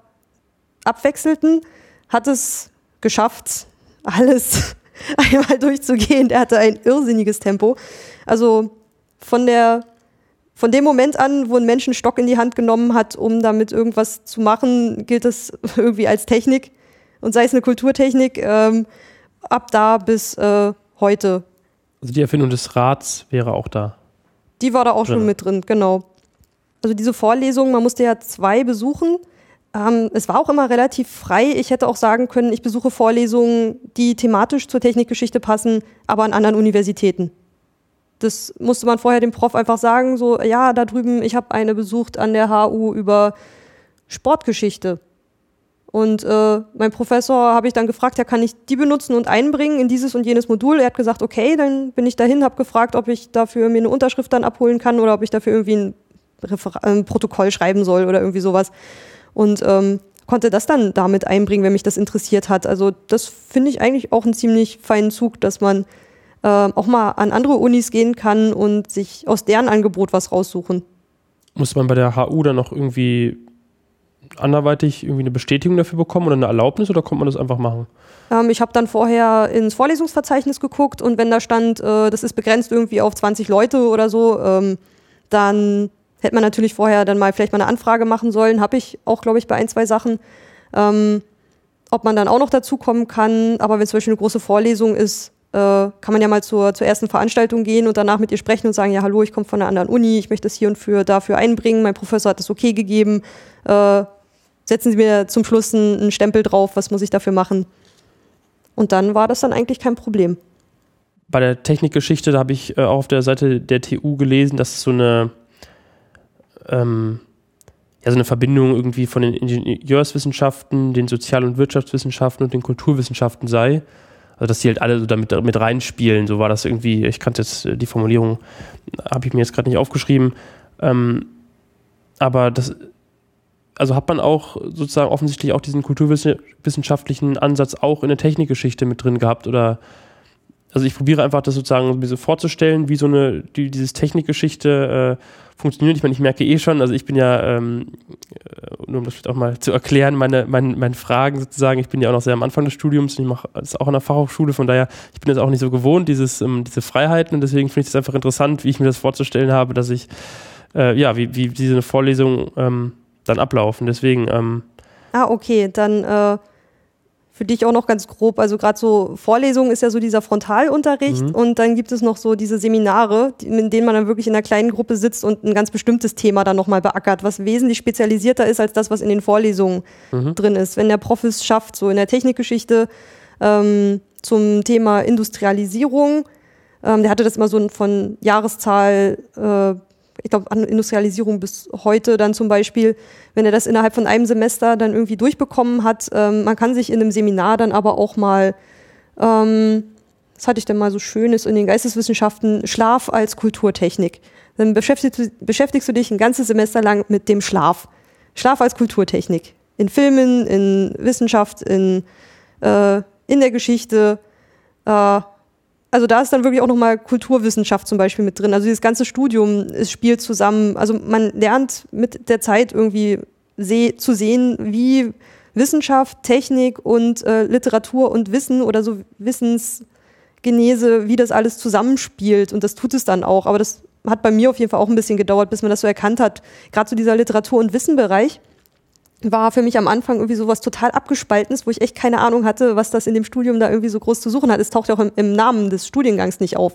abwechselten, hat es geschafft, alles einmal durchzugehen. Der hatte ein irrsinniges Tempo. Also von der von dem Moment an, wo ein Mensch einen Stock in die Hand genommen hat, um damit irgendwas zu machen, gilt das irgendwie als Technik und sei es eine Kulturtechnik, ähm, ab da bis äh, heute. Also die Erfindung des Rats wäre auch da. Die war da auch drin. schon mit drin, genau. Also diese Vorlesung, man musste ja zwei besuchen. Ähm, es war auch immer relativ frei. Ich hätte auch sagen können, ich besuche Vorlesungen, die thematisch zur Technikgeschichte passen, aber an anderen Universitäten. Das musste man vorher dem Prof einfach sagen, so, ja, da drüben, ich habe eine besucht an der HU über Sportgeschichte. Und äh, mein Professor habe ich dann gefragt, ja, kann ich die benutzen und einbringen in dieses und jenes Modul? Er hat gesagt, okay, dann bin ich dahin, habe gefragt, ob ich dafür mir eine Unterschrift dann abholen kann oder ob ich dafür irgendwie ein, Refer ein Protokoll schreiben soll oder irgendwie sowas. Und ähm, konnte das dann damit einbringen, wenn mich das interessiert hat. Also das finde ich eigentlich auch einen ziemlich feinen Zug, dass man äh, auch mal an andere Unis gehen kann und sich aus deren Angebot was raussuchen. Muss man bei der HU dann noch irgendwie anderweitig irgendwie eine Bestätigung dafür bekommen oder eine Erlaubnis oder konnte man das einfach machen? Ähm, ich habe dann vorher ins Vorlesungsverzeichnis geguckt und wenn da stand, äh, das ist begrenzt irgendwie auf 20 Leute oder so, ähm, dann hätte man natürlich vorher dann mal vielleicht mal eine Anfrage machen sollen. Habe ich auch, glaube ich, bei ein, zwei Sachen. Ähm, ob man dann auch noch dazu kommen kann, aber wenn zum Beispiel eine große Vorlesung ist, äh, kann man ja mal zur, zur ersten Veranstaltung gehen und danach mit ihr sprechen und sagen, ja, hallo, ich komme von einer anderen Uni, ich möchte das hier und für dafür einbringen, mein Professor hat das okay gegeben, äh, setzen Sie mir zum Schluss einen, einen Stempel drauf, was muss ich dafür machen? Und dann war das dann eigentlich kein Problem. Bei der Technikgeschichte, da habe ich äh, auch auf der Seite der TU gelesen, dass es so eine, ähm, ja, so eine Verbindung irgendwie von den Ingenieurswissenschaften, den Sozial- und Wirtschaftswissenschaften und den Kulturwissenschaften sei. Also dass die halt alle so damit mit reinspielen. So war das irgendwie, ich kannte jetzt äh, die Formulierung, habe ich mir jetzt gerade nicht aufgeschrieben. Ähm, aber das also hat man auch sozusagen offensichtlich auch diesen kulturwissenschaftlichen Ansatz auch in der Technikgeschichte mit drin gehabt oder also ich probiere einfach das sozusagen mir so vorzustellen, wie so eine, die, dieses Technikgeschichte äh, funktioniert. Ich meine, ich merke eh schon, also ich bin ja, ähm, äh, nur um das auch mal zu erklären, meine, meine, meine Fragen sozusagen, ich bin ja auch noch sehr am Anfang des Studiums und ich mache das auch an der Fachhochschule, von daher, ich bin jetzt auch nicht so gewohnt, dieses, ähm, diese Freiheiten und deswegen finde ich es einfach interessant, wie ich mir das vorzustellen habe, dass ich, äh, ja, wie, wie diese Vorlesungen ähm, dann ablaufen. Deswegen. Ähm, ah, okay, dann äh für dich auch noch ganz grob. Also gerade so Vorlesungen ist ja so dieser Frontalunterricht mhm. und dann gibt es noch so diese Seminare, in denen man dann wirklich in einer kleinen Gruppe sitzt und ein ganz bestimmtes Thema dann nochmal beackert, was wesentlich spezialisierter ist als das, was in den Vorlesungen mhm. drin ist. Wenn der Prof es schafft, so in der Technikgeschichte ähm, zum Thema Industrialisierung, ähm, der hatte das immer so von Jahreszahl äh, ich glaube, an Industrialisierung bis heute dann zum Beispiel, wenn er das innerhalb von einem Semester dann irgendwie durchbekommen hat. Ähm, man kann sich in einem Seminar dann aber auch mal, ähm, was hatte ich denn mal so Schönes in den Geisteswissenschaften, Schlaf als Kulturtechnik. Dann beschäftigst, beschäftigst du dich ein ganzes Semester lang mit dem Schlaf. Schlaf als Kulturtechnik. In Filmen, in Wissenschaft, in, äh, in der Geschichte. Äh, also da ist dann wirklich auch nochmal Kulturwissenschaft zum Beispiel mit drin. Also dieses ganze Studium es spielt zusammen. Also man lernt mit der Zeit irgendwie seh zu sehen, wie Wissenschaft, Technik und äh, Literatur und Wissen oder so Wissensgenese, wie das alles zusammenspielt. Und das tut es dann auch. Aber das hat bei mir auf jeden Fall auch ein bisschen gedauert, bis man das so erkannt hat. Gerade zu so dieser Literatur- und Wissenbereich war für mich am Anfang irgendwie sowas total abgespaltenes, wo ich echt keine Ahnung hatte, was das in dem Studium da irgendwie so groß zu suchen hat. Es taucht ja auch im, im, Namen des Studiengangs nicht auf.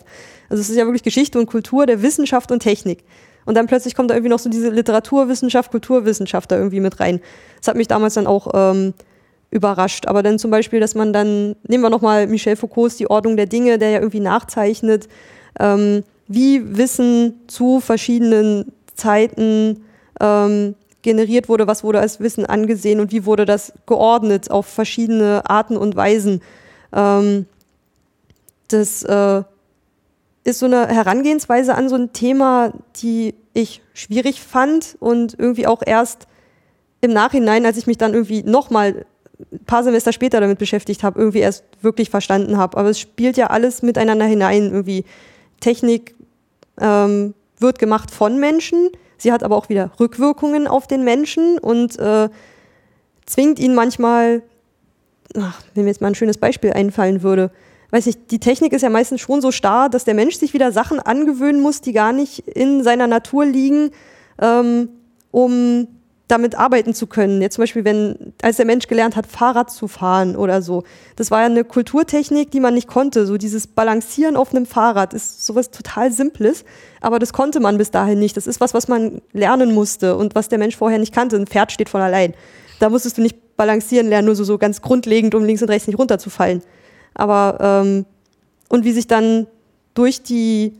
Also es ist ja wirklich Geschichte und Kultur der Wissenschaft und Technik. Und dann plötzlich kommt da irgendwie noch so diese Literaturwissenschaft, Kulturwissenschaft da irgendwie mit rein. Das hat mich damals dann auch ähm, überrascht. Aber dann zum Beispiel, dass man dann, nehmen wir nochmal Michel Foucaults Die Ordnung der Dinge, der ja irgendwie nachzeichnet, ähm, wie Wissen zu verschiedenen Zeiten ähm, generiert wurde, was wurde als Wissen angesehen und wie wurde das geordnet auf verschiedene Arten und Weisen. Ähm, das äh, ist so eine Herangehensweise an so ein Thema, die ich schwierig fand und irgendwie auch erst im Nachhinein, als ich mich dann irgendwie nochmal ein paar Semester später damit beschäftigt habe, irgendwie erst wirklich verstanden habe. Aber es spielt ja alles miteinander hinein. Irgendwie Technik ähm, wird gemacht von Menschen, Sie hat aber auch wieder Rückwirkungen auf den Menschen und äh, zwingt ihn manchmal, ach, wenn mir jetzt mal ein schönes Beispiel einfallen würde, weiß ich, die Technik ist ja meistens schon so starr, dass der Mensch sich wieder Sachen angewöhnen muss, die gar nicht in seiner Natur liegen, ähm, um damit arbeiten zu können. Jetzt zum Beispiel, wenn, als der Mensch gelernt hat, Fahrrad zu fahren oder so. Das war ja eine Kulturtechnik, die man nicht konnte. So dieses Balancieren auf einem Fahrrad ist sowas total Simples, aber das konnte man bis dahin nicht. Das ist was, was man lernen musste und was der Mensch vorher nicht kannte. Ein Pferd steht von allein. Da musstest du nicht balancieren lernen, nur so, so ganz grundlegend, um links und rechts nicht runterzufallen. Aber, ähm, und wie sich dann durch die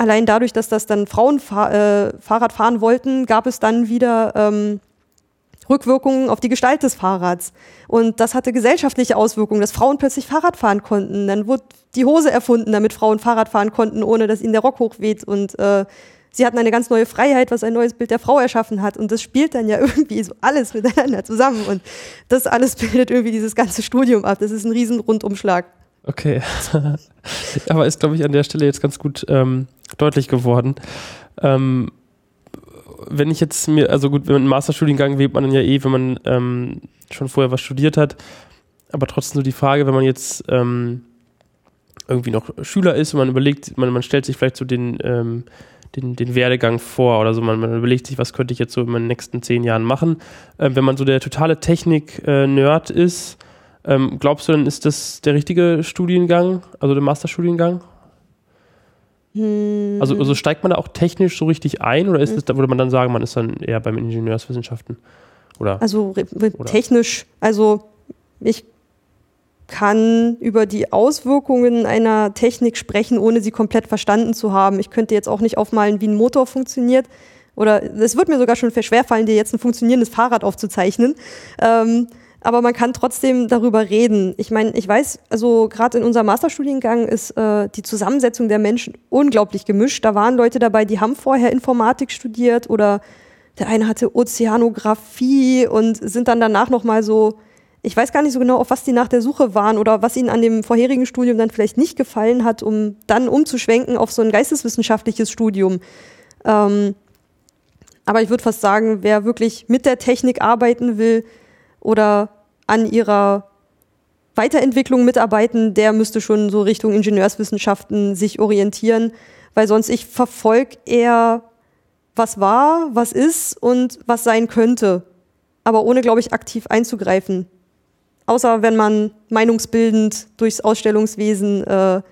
allein dadurch, dass das dann Frauen äh, Fahrrad fahren wollten, gab es dann wieder ähm, Rückwirkungen auf die Gestalt des Fahrrads. Und das hatte gesellschaftliche Auswirkungen, dass Frauen plötzlich Fahrrad fahren konnten. Dann wurde die Hose erfunden, damit Frauen Fahrrad fahren konnten, ohne dass ihnen der Rock hochweht. Und äh, sie hatten eine ganz neue Freiheit, was ein neues Bild der Frau erschaffen hat. Und das spielt dann ja irgendwie so alles miteinander zusammen. Und das alles bildet irgendwie dieses ganze Studium ab. Das ist ein riesen Rundumschlag. Okay. Aber ist, glaube ich, an der Stelle jetzt ganz gut ähm, deutlich geworden. Ähm, wenn ich jetzt mir, also gut, wenn man einen Masterstudiengang wählt man dann ja eh, wenn man ähm, schon vorher was studiert hat. Aber trotzdem so die Frage, wenn man jetzt ähm, irgendwie noch Schüler ist und man überlegt, man, man stellt sich vielleicht so den, ähm, den, den Werdegang vor oder so, man, man, überlegt sich, was könnte ich jetzt so in meinen nächsten zehn Jahren machen. Ähm, wenn man so der totale Technik-Nerd äh, ist, ähm, glaubst du, dann ist das der richtige Studiengang, also der Masterstudiengang? Hm. Also, also, steigt man da auch technisch so richtig ein oder ist hm. es, da würde man dann sagen, man ist dann eher beim Ingenieurswissenschaften? Oder, also oder? technisch, also ich kann über die Auswirkungen einer Technik sprechen, ohne sie komplett verstanden zu haben. Ich könnte jetzt auch nicht aufmalen, wie ein Motor funktioniert. Oder es wird mir sogar schon schwerfallen, dir jetzt ein funktionierendes Fahrrad aufzuzeichnen. Ähm, aber man kann trotzdem darüber reden. Ich meine, ich weiß, also gerade in unserem Masterstudiengang ist äh, die Zusammensetzung der Menschen unglaublich gemischt. Da waren Leute dabei, die haben vorher Informatik studiert oder der eine hatte Ozeanographie und sind dann danach nochmal so ich weiß gar nicht so genau, auf was die nach der Suche waren oder was ihnen an dem vorherigen Studium dann vielleicht nicht gefallen hat, um dann umzuschwenken auf so ein geisteswissenschaftliches Studium. Ähm, aber ich würde fast sagen, wer wirklich mit der Technik arbeiten will oder an ihrer Weiterentwicklung mitarbeiten, der müsste schon so Richtung Ingenieurswissenschaften sich orientieren, weil sonst ich verfolge eher, was war, was ist und was sein könnte, aber ohne, glaube ich, aktiv einzugreifen. Außer wenn man meinungsbildend durchs Ausstellungswesen äh,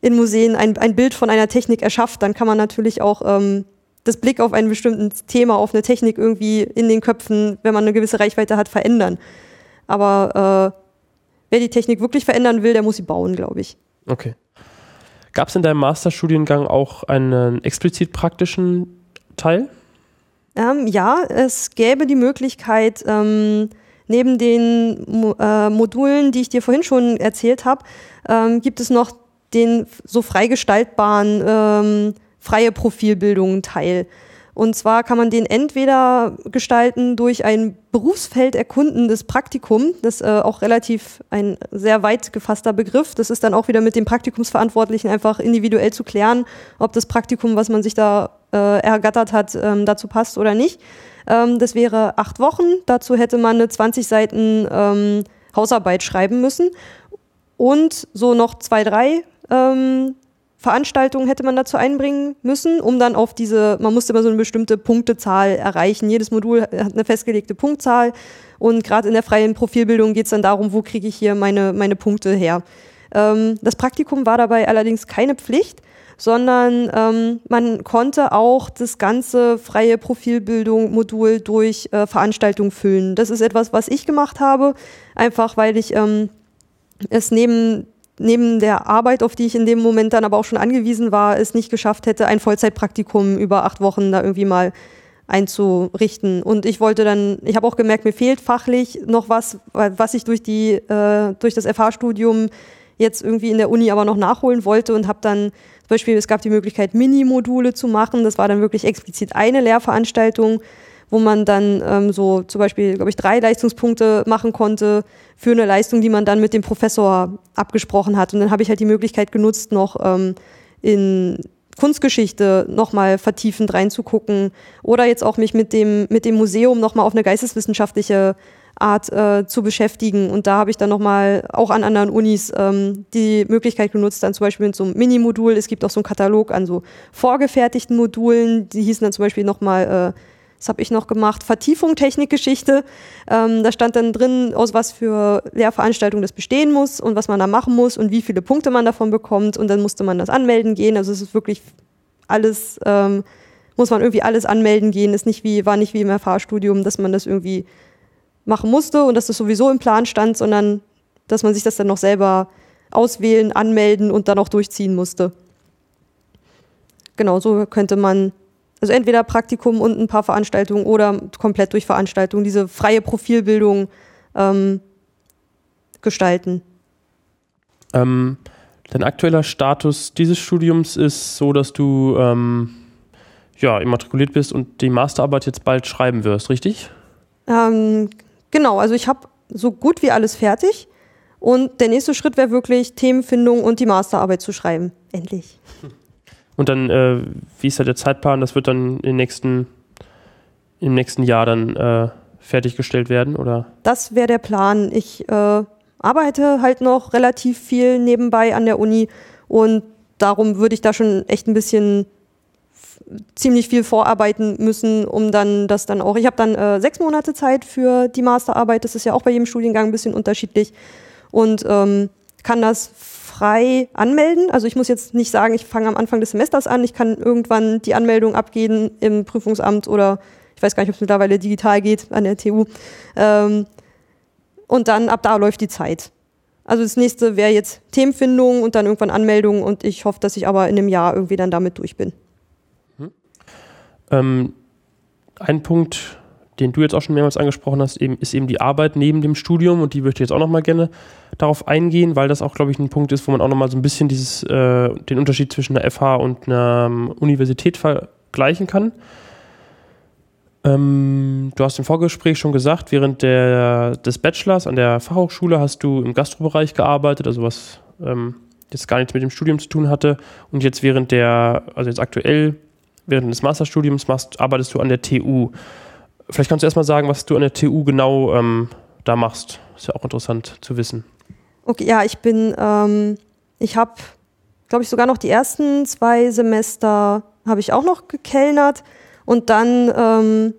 in Museen ein, ein Bild von einer Technik erschafft, dann kann man natürlich auch ähm, das Blick auf ein bestimmtes Thema, auf eine Technik irgendwie in den Köpfen, wenn man eine gewisse Reichweite hat, verändern. Aber äh, wer die Technik wirklich verändern will, der muss sie bauen, glaube ich. Okay. Gab es in deinem Masterstudiengang auch einen explizit praktischen Teil? Ähm, ja, es gäbe die Möglichkeit, ähm, neben den Mo äh, Modulen, die ich dir vorhin schon erzählt habe, ähm, gibt es noch den so freigestaltbaren ähm, freie Profilbildung Teil. Und zwar kann man den entweder gestalten durch ein Berufsfeld erkundendes Praktikum, das ist äh, auch relativ ein sehr weit gefasster Begriff. Das ist dann auch wieder mit dem Praktikumsverantwortlichen einfach individuell zu klären, ob das Praktikum, was man sich da äh, ergattert hat, ähm, dazu passt oder nicht. Ähm, das wäre acht Wochen. Dazu hätte man eine 20 Seiten ähm, Hausarbeit schreiben müssen und so noch zwei, drei ähm, Veranstaltungen hätte man dazu einbringen müssen, um dann auf diese, man musste immer so eine bestimmte Punktezahl erreichen. Jedes Modul hat eine festgelegte Punktzahl und gerade in der freien Profilbildung geht es dann darum, wo kriege ich hier meine, meine Punkte her. Ähm, das Praktikum war dabei allerdings keine Pflicht, sondern ähm, man konnte auch das ganze freie Profilbildung-Modul durch äh, Veranstaltungen füllen. Das ist etwas, was ich gemacht habe, einfach weil ich ähm, es neben neben der Arbeit, auf die ich in dem Moment dann aber auch schon angewiesen war, es nicht geschafft hätte, ein Vollzeitpraktikum über acht Wochen da irgendwie mal einzurichten. Und ich wollte dann, ich habe auch gemerkt, mir fehlt fachlich noch was, was ich durch die, äh, durch das FH-Studium jetzt irgendwie in der Uni aber noch nachholen wollte und habe dann zum Beispiel, es gab die Möglichkeit, Mini-Module zu machen. Das war dann wirklich explizit eine Lehrveranstaltung wo man dann ähm, so zum Beispiel, glaube ich, drei Leistungspunkte machen konnte für eine Leistung, die man dann mit dem Professor abgesprochen hat. Und dann habe ich halt die Möglichkeit genutzt, noch ähm, in Kunstgeschichte nochmal vertiefend reinzugucken oder jetzt auch mich mit dem, mit dem Museum nochmal auf eine geisteswissenschaftliche Art äh, zu beschäftigen. Und da habe ich dann nochmal auch an anderen Unis ähm, die Möglichkeit genutzt, dann zum Beispiel mit so einem Mini-Modul, es gibt auch so einen Katalog an so vorgefertigten Modulen, die hießen dann zum Beispiel nochmal äh, das habe ich noch gemacht, Vertiefung Technikgeschichte. Ähm, da stand dann drin, aus was für Lehrveranstaltungen das bestehen muss und was man da machen muss und wie viele Punkte man davon bekommt. Und dann musste man das anmelden gehen. Also es ist wirklich alles, ähm, muss man irgendwie alles anmelden gehen. Ist nicht wie, war nicht wie im Erfahrstudium, dass man das irgendwie machen musste und dass das sowieso im Plan stand, sondern dass man sich das dann noch selber auswählen, anmelden und dann auch durchziehen musste. Genau, so könnte man also entweder Praktikum und ein paar Veranstaltungen oder komplett durch Veranstaltungen diese freie Profilbildung ähm, gestalten. Ähm, dein aktueller Status dieses Studiums ist so, dass du ähm, ja, immatrikuliert bist und die Masterarbeit jetzt bald schreiben wirst, richtig? Ähm, genau, also ich habe so gut wie alles fertig. Und der nächste Schritt wäre wirklich Themenfindung und die Masterarbeit zu schreiben. Endlich. Und dann, äh, wie ist da der Zeitplan? Das wird dann im nächsten, im nächsten Jahr dann äh, fertiggestellt werden, oder? Das wäre der Plan. Ich äh, arbeite halt noch relativ viel nebenbei an der Uni und darum würde ich da schon echt ein bisschen ziemlich viel vorarbeiten müssen, um dann das dann auch. Ich habe dann äh, sechs Monate Zeit für die Masterarbeit. Das ist ja auch bei jedem Studiengang ein bisschen unterschiedlich und ähm, kann das frei anmelden. Also ich muss jetzt nicht sagen, ich fange am Anfang des Semesters an. Ich kann irgendwann die Anmeldung abgeben im Prüfungsamt oder ich weiß gar nicht, ob es mittlerweile digital geht an der TU. Ähm, und dann ab da läuft die Zeit. Also das nächste wäre jetzt Themenfindung und dann irgendwann Anmeldung und ich hoffe, dass ich aber in einem Jahr irgendwie dann damit durch bin. Hm. Ähm, ein Punkt, den du jetzt auch schon mehrmals angesprochen hast, eben, ist eben die Arbeit neben dem Studium und die würde ich jetzt auch nochmal gerne darauf eingehen, weil das auch, glaube ich, ein Punkt ist, wo man auch nochmal so ein bisschen dieses, äh, den Unterschied zwischen einer FH und einer um, Universität vergleichen kann. Ähm, du hast im Vorgespräch schon gesagt, während der, des Bachelors an der Fachhochschule hast du im Gastrobereich gearbeitet, also was ähm, jetzt gar nichts mit dem Studium zu tun hatte. Und jetzt während der, also jetzt aktuell, während des Masterstudiums machst, arbeitest du an der TU. Vielleicht kannst du erstmal sagen, was du an der TU genau ähm, da machst. Ist ja auch interessant zu wissen. Okay, ja, ich bin, ähm, ich habe, glaube ich, sogar noch die ersten zwei Semester habe ich auch noch gekellnert und dann ähm,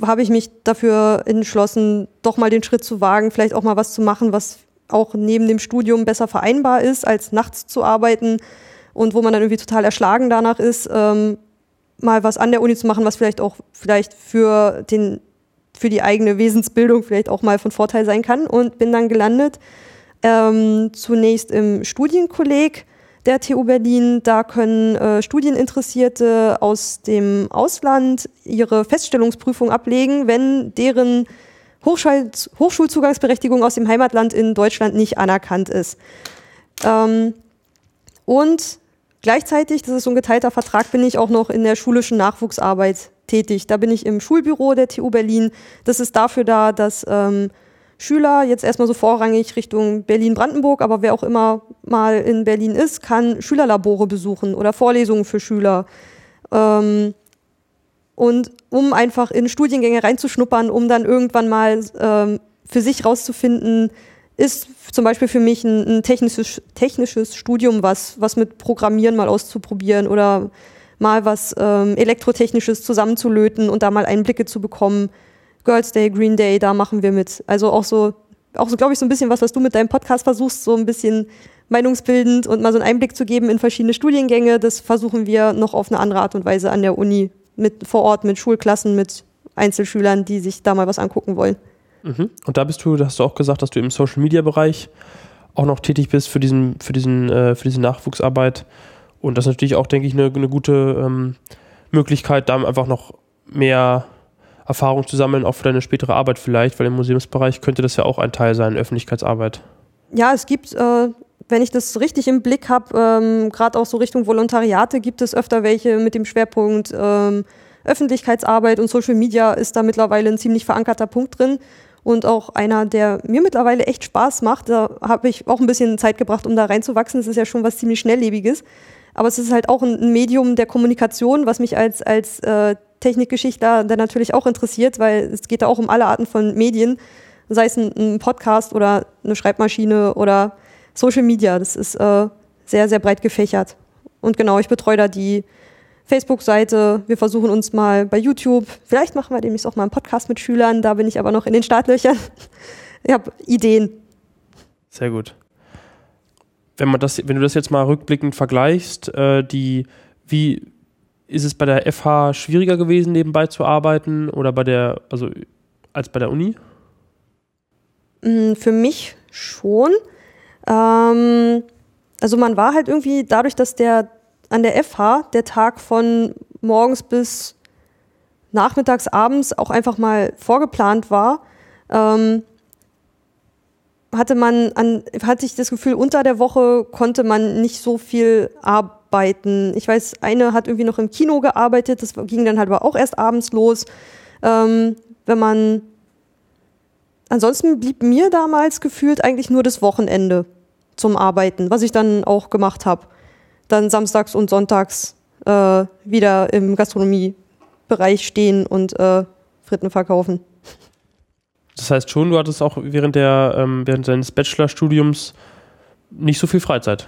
habe ich mich dafür entschlossen, doch mal den Schritt zu wagen, vielleicht auch mal was zu machen, was auch neben dem Studium besser vereinbar ist, als nachts zu arbeiten und wo man dann irgendwie total erschlagen danach ist, ähm, mal was an der Uni zu machen, was vielleicht auch vielleicht für den für die eigene Wesensbildung vielleicht auch mal von Vorteil sein kann und bin dann gelandet ähm, zunächst im Studienkolleg der TU Berlin. Da können äh, Studieninteressierte aus dem Ausland ihre Feststellungsprüfung ablegen, wenn deren Hochschul Hochschulzugangsberechtigung aus dem Heimatland in Deutschland nicht anerkannt ist. Ähm, und gleichzeitig, das ist so ein geteilter Vertrag, bin ich auch noch in der schulischen Nachwuchsarbeit tätig. Da bin ich im Schulbüro der TU Berlin. Das ist dafür da, dass ähm, Schüler jetzt erstmal so vorrangig Richtung Berlin-Brandenburg, aber wer auch immer mal in Berlin ist, kann Schülerlabore besuchen oder Vorlesungen für Schüler. Ähm, und um einfach in Studiengänge reinzuschnuppern, um dann irgendwann mal ähm, für sich rauszufinden, ist zum Beispiel für mich ein, ein, technisches, technisches Studium was, was mit Programmieren mal auszuprobieren oder mal was ähm, Elektrotechnisches zusammenzulöten und da mal Einblicke zu bekommen. Girls Day, Green Day, da machen wir mit. Also auch so, auch so, glaube ich, so ein bisschen was, was du mit deinem Podcast versuchst, so ein bisschen meinungsbildend und mal so einen Einblick zu geben in verschiedene Studiengänge. Das versuchen wir noch auf eine andere Art und Weise an der Uni mit vor Ort, mit Schulklassen, mit Einzelschülern, die sich da mal was angucken wollen. Mhm. Und da bist du, da hast du auch gesagt, dass du im Social Media Bereich auch noch tätig bist für diesen, für diesen, äh, für diese Nachwuchsarbeit. Und das ist natürlich auch, denke ich, eine, eine gute ähm, Möglichkeit, da einfach noch mehr Erfahrung zu sammeln, auch für deine spätere Arbeit vielleicht, weil im Museumsbereich könnte das ja auch ein Teil sein, Öffentlichkeitsarbeit. Ja, es gibt, äh, wenn ich das richtig im Blick habe, ähm, gerade auch so Richtung Volontariate gibt es öfter welche mit dem Schwerpunkt ähm, Öffentlichkeitsarbeit und Social Media ist da mittlerweile ein ziemlich verankerter Punkt drin und auch einer, der mir mittlerweile echt Spaß macht. Da habe ich auch ein bisschen Zeit gebracht, um da reinzuwachsen. Das ist ja schon was ziemlich Schnelllebiges. Aber es ist halt auch ein, Medium der Kommunikation, was mich als, als äh, Technikgeschichtler dann natürlich auch interessiert, weil es geht da auch um alle Arten von Medien, sei es ein, ein Podcast oder eine Schreibmaschine oder Social Media. Das ist äh, sehr, sehr breit gefächert. Und genau, ich betreue da die Facebook-Seite. Wir versuchen uns mal bei YouTube. Vielleicht machen wir demnächst auch mal einen Podcast mit Schülern. Da bin ich aber noch in den Startlöchern. Ich habe Ideen. Sehr gut. Wenn man das, wenn du das jetzt mal rückblickend vergleichst, äh, die, wie, ist es bei der FH schwieriger gewesen, nebenbei zu arbeiten oder bei der, also als bei der Uni? Mm, für mich schon. Ähm, also man war halt irgendwie dadurch, dass der an der FH der Tag von morgens bis nachmittags, abends auch einfach mal vorgeplant war, ähm, hatte man an, hatte ich das Gefühl, unter der Woche konnte man nicht so viel arbeiten. Ich weiß, eine hat irgendwie noch im Kino gearbeitet, das ging dann halt aber auch erst abends los. Ähm, wenn man ansonsten blieb mir damals gefühlt eigentlich nur das Wochenende zum Arbeiten, was ich dann auch gemacht habe. Dann samstags und sonntags äh, wieder im Gastronomiebereich stehen und äh, Fritten verkaufen. Das heißt schon, du hattest auch während, der, ähm, während deines Bachelorstudiums nicht so viel Freizeit.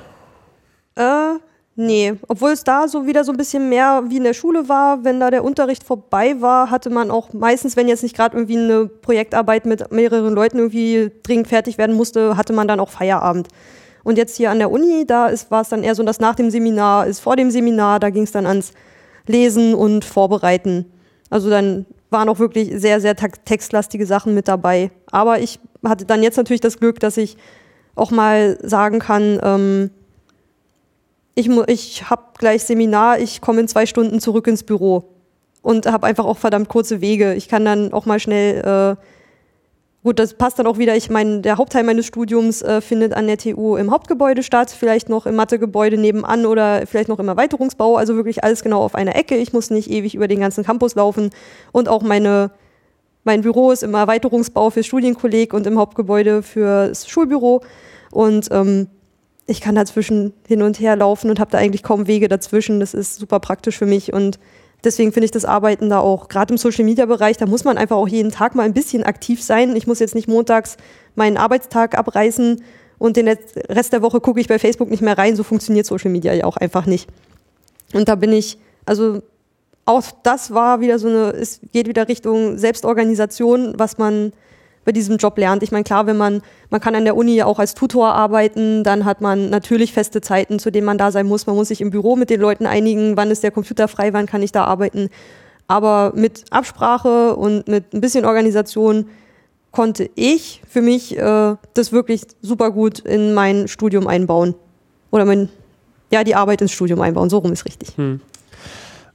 Äh, Nee, obwohl es da so wieder so ein bisschen mehr wie in der Schule war, wenn da der Unterricht vorbei war, hatte man auch meistens, wenn jetzt nicht gerade irgendwie eine Projektarbeit mit mehreren Leuten irgendwie dringend fertig werden musste, hatte man dann auch Feierabend. Und jetzt hier an der Uni, da war es dann eher so, dass nach dem Seminar ist vor dem Seminar, da ging es dann ans Lesen und Vorbereiten. Also dann waren auch wirklich sehr, sehr textlastige Sachen mit dabei. Aber ich hatte dann jetzt natürlich das Glück, dass ich auch mal sagen kann, ähm, ich, ich habe gleich Seminar, ich komme in zwei Stunden zurück ins Büro und habe einfach auch verdammt kurze Wege. Ich kann dann auch mal schnell äh, gut, das passt dann auch wieder. Ich meine, der Hauptteil meines Studiums äh, findet an der TU im Hauptgebäude statt, vielleicht noch im Mathegebäude nebenan oder vielleicht noch im Erweiterungsbau. Also wirklich alles genau auf einer Ecke. Ich muss nicht ewig über den ganzen Campus laufen. Und auch meine, mein Büro ist im Erweiterungsbau für Studienkolleg und im Hauptgebäude fürs Schulbüro. Und ähm, ich kann dazwischen hin und her laufen und habe da eigentlich kaum Wege dazwischen. Das ist super praktisch für mich und Deswegen finde ich das Arbeiten da auch, gerade im Social-Media-Bereich, da muss man einfach auch jeden Tag mal ein bisschen aktiv sein. Ich muss jetzt nicht montags meinen Arbeitstag abreißen und den Rest der Woche gucke ich bei Facebook nicht mehr rein. So funktioniert Social Media ja auch einfach nicht. Und da bin ich, also auch das war wieder so eine, es geht wieder Richtung Selbstorganisation, was man bei diesem Job lernt. Ich meine, klar, wenn man, man kann an der Uni ja auch als Tutor arbeiten, dann hat man natürlich feste Zeiten, zu denen man da sein muss. Man muss sich im Büro mit den Leuten einigen, wann ist der Computer frei, wann kann ich da arbeiten. Aber mit Absprache und mit ein bisschen Organisation konnte ich für mich äh, das wirklich super gut in mein Studium einbauen. Oder mein, ja, die Arbeit ins Studium einbauen, so rum ist richtig. Hm.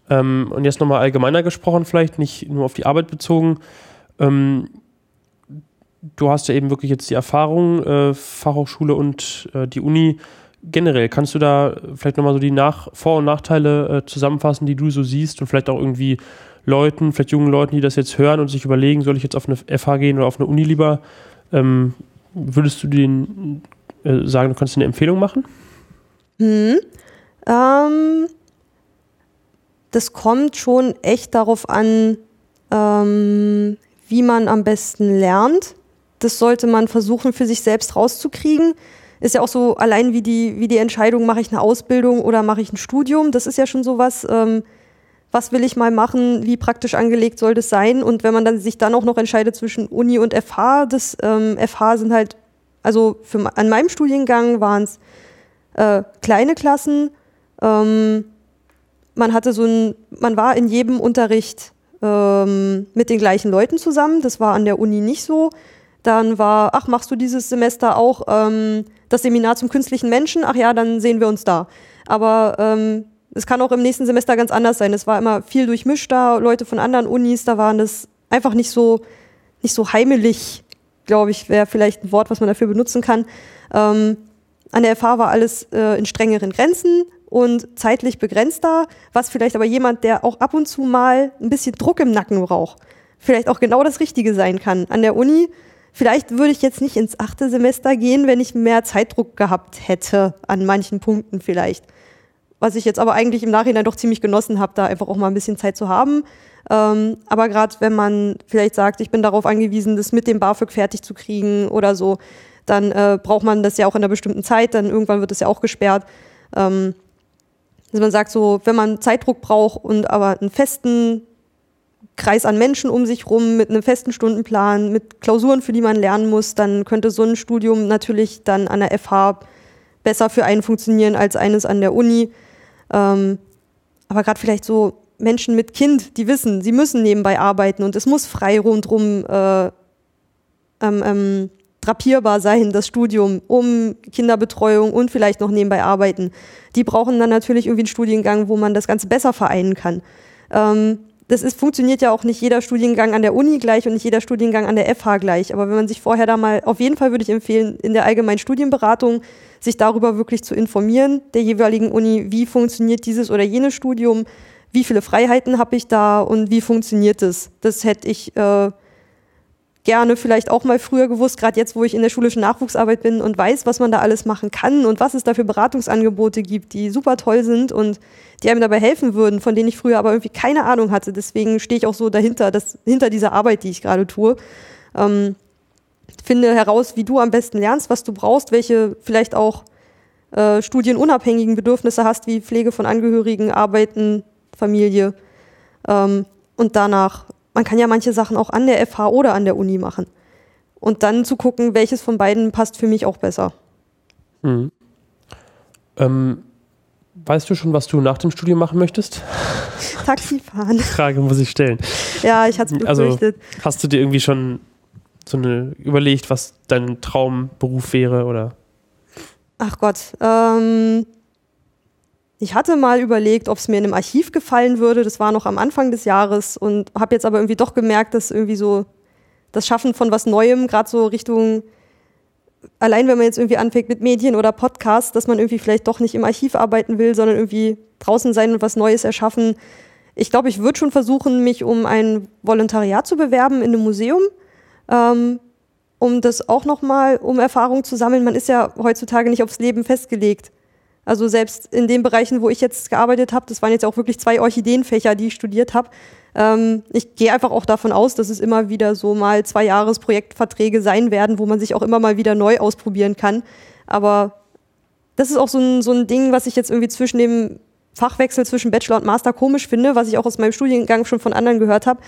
Ähm, und jetzt nochmal allgemeiner gesprochen, vielleicht nicht nur auf die Arbeit bezogen. Ähm, du hast ja eben wirklich jetzt die Erfahrung, äh, Fachhochschule und äh, die Uni generell. Kannst du da vielleicht nochmal so die Nach Vor- und Nachteile äh, zusammenfassen, die du so siehst und vielleicht auch irgendwie Leuten, vielleicht jungen Leuten, die das jetzt hören und sich überlegen, soll ich jetzt auf eine FH gehen oder auf eine Uni lieber? Ähm, würdest du denen äh, sagen, du kannst eine Empfehlung machen? Hm. Ähm, das kommt schon echt darauf an, ähm, wie man am besten lernt. Das sollte man versuchen, für sich selbst rauszukriegen. Ist ja auch so allein wie die, wie die Entscheidung, mache ich eine Ausbildung oder mache ich ein Studium. Das ist ja schon sowas, ähm, was will ich mal machen, wie praktisch angelegt soll das sein. Und wenn man dann sich dann auch noch entscheidet zwischen Uni und FH, das ähm, FH sind halt, also für, an meinem Studiengang waren es äh, kleine Klassen. Ähm, man hatte so ein, man war in jedem Unterricht ähm, mit den gleichen Leuten zusammen. Das war an der Uni nicht so. Dann war, ach, machst du dieses Semester auch ähm, das Seminar zum künstlichen Menschen? Ach ja, dann sehen wir uns da. Aber ähm, es kann auch im nächsten Semester ganz anders sein. Es war immer viel durchmischt da, Leute von anderen Unis, da waren das einfach nicht so, nicht so heimelig, glaube ich, wäre vielleicht ein Wort, was man dafür benutzen kann. Ähm, an der FH war alles äh, in strengeren Grenzen und zeitlich begrenzter, was vielleicht aber jemand, der auch ab und zu mal ein bisschen Druck im Nacken braucht, vielleicht auch genau das Richtige sein kann. An der Uni Vielleicht würde ich jetzt nicht ins achte Semester gehen, wenn ich mehr Zeitdruck gehabt hätte, an manchen Punkten vielleicht. Was ich jetzt aber eigentlich im Nachhinein doch ziemlich genossen habe, da einfach auch mal ein bisschen Zeit zu haben. Ähm, aber gerade wenn man vielleicht sagt, ich bin darauf angewiesen, das mit dem BAföG fertig zu kriegen oder so, dann äh, braucht man das ja auch in einer bestimmten Zeit, dann irgendwann wird das ja auch gesperrt. Ähm, dass man sagt, so, wenn man Zeitdruck braucht und aber einen festen Kreis an Menschen um sich rum mit einem festen Stundenplan, mit Klausuren, für die man lernen muss, dann könnte so ein Studium natürlich dann an der FH besser für einen funktionieren als eines an der Uni. Ähm, aber gerade vielleicht so Menschen mit Kind, die wissen, sie müssen nebenbei arbeiten und es muss frei rundrum äh, ähm, ähm, drapierbar sein, das Studium, um Kinderbetreuung und vielleicht noch nebenbei arbeiten. Die brauchen dann natürlich irgendwie einen Studiengang, wo man das Ganze besser vereinen kann. Ähm, das ist, funktioniert ja auch nicht jeder Studiengang an der Uni gleich und nicht jeder Studiengang an der FH gleich. Aber wenn man sich vorher da mal, auf jeden Fall würde ich empfehlen, in der allgemeinen Studienberatung sich darüber wirklich zu informieren, der jeweiligen Uni, wie funktioniert dieses oder jenes Studium, wie viele Freiheiten habe ich da und wie funktioniert es. Das hätte ich äh, gerne vielleicht auch mal früher gewusst, gerade jetzt, wo ich in der schulischen Nachwuchsarbeit bin und weiß, was man da alles machen kann und was es da für Beratungsangebote gibt, die super toll sind und die einem dabei helfen würden, von denen ich früher aber irgendwie keine Ahnung hatte. Deswegen stehe ich auch so dahinter, das, hinter dieser Arbeit, die ich gerade tue. Ähm, finde heraus, wie du am besten lernst, was du brauchst, welche vielleicht auch äh, studienunabhängigen Bedürfnisse hast, wie Pflege von Angehörigen, Arbeiten, Familie. Ähm, und danach man kann ja manche Sachen auch an der FH oder an der Uni machen. Und dann zu gucken, welches von beiden passt für mich auch besser. Mhm. Ähm, weißt du schon, was du nach dem Studium machen möchtest? Taxifahren. Die Frage muss ich stellen. Ja, ich hatte es also, befürchtet. Also, hast du dir irgendwie schon so eine überlegt, was dein Traumberuf wäre oder? Ach Gott, ähm, ich hatte mal überlegt, ob es mir in einem Archiv gefallen würde. Das war noch am Anfang des Jahres und habe jetzt aber irgendwie doch gemerkt, dass irgendwie so das Schaffen von was Neuem, gerade so Richtung, allein wenn man jetzt irgendwie anfängt mit Medien oder Podcasts, dass man irgendwie vielleicht doch nicht im Archiv arbeiten will, sondern irgendwie draußen sein und was Neues erschaffen. Ich glaube, ich würde schon versuchen, mich um ein Volontariat zu bewerben in einem Museum, ähm, um das auch nochmal, um Erfahrung zu sammeln. Man ist ja heutzutage nicht aufs Leben festgelegt. Also selbst in den Bereichen, wo ich jetzt gearbeitet habe, das waren jetzt auch wirklich zwei Orchideenfächer, die ich studiert habe. Ähm, ich gehe einfach auch davon aus, dass es immer wieder so mal zwei Jahresprojektverträge sein werden, wo man sich auch immer mal wieder neu ausprobieren kann. Aber das ist auch so ein, so ein Ding, was ich jetzt irgendwie zwischen dem Fachwechsel zwischen Bachelor und Master komisch finde, was ich auch aus meinem Studiengang schon von anderen gehört habe.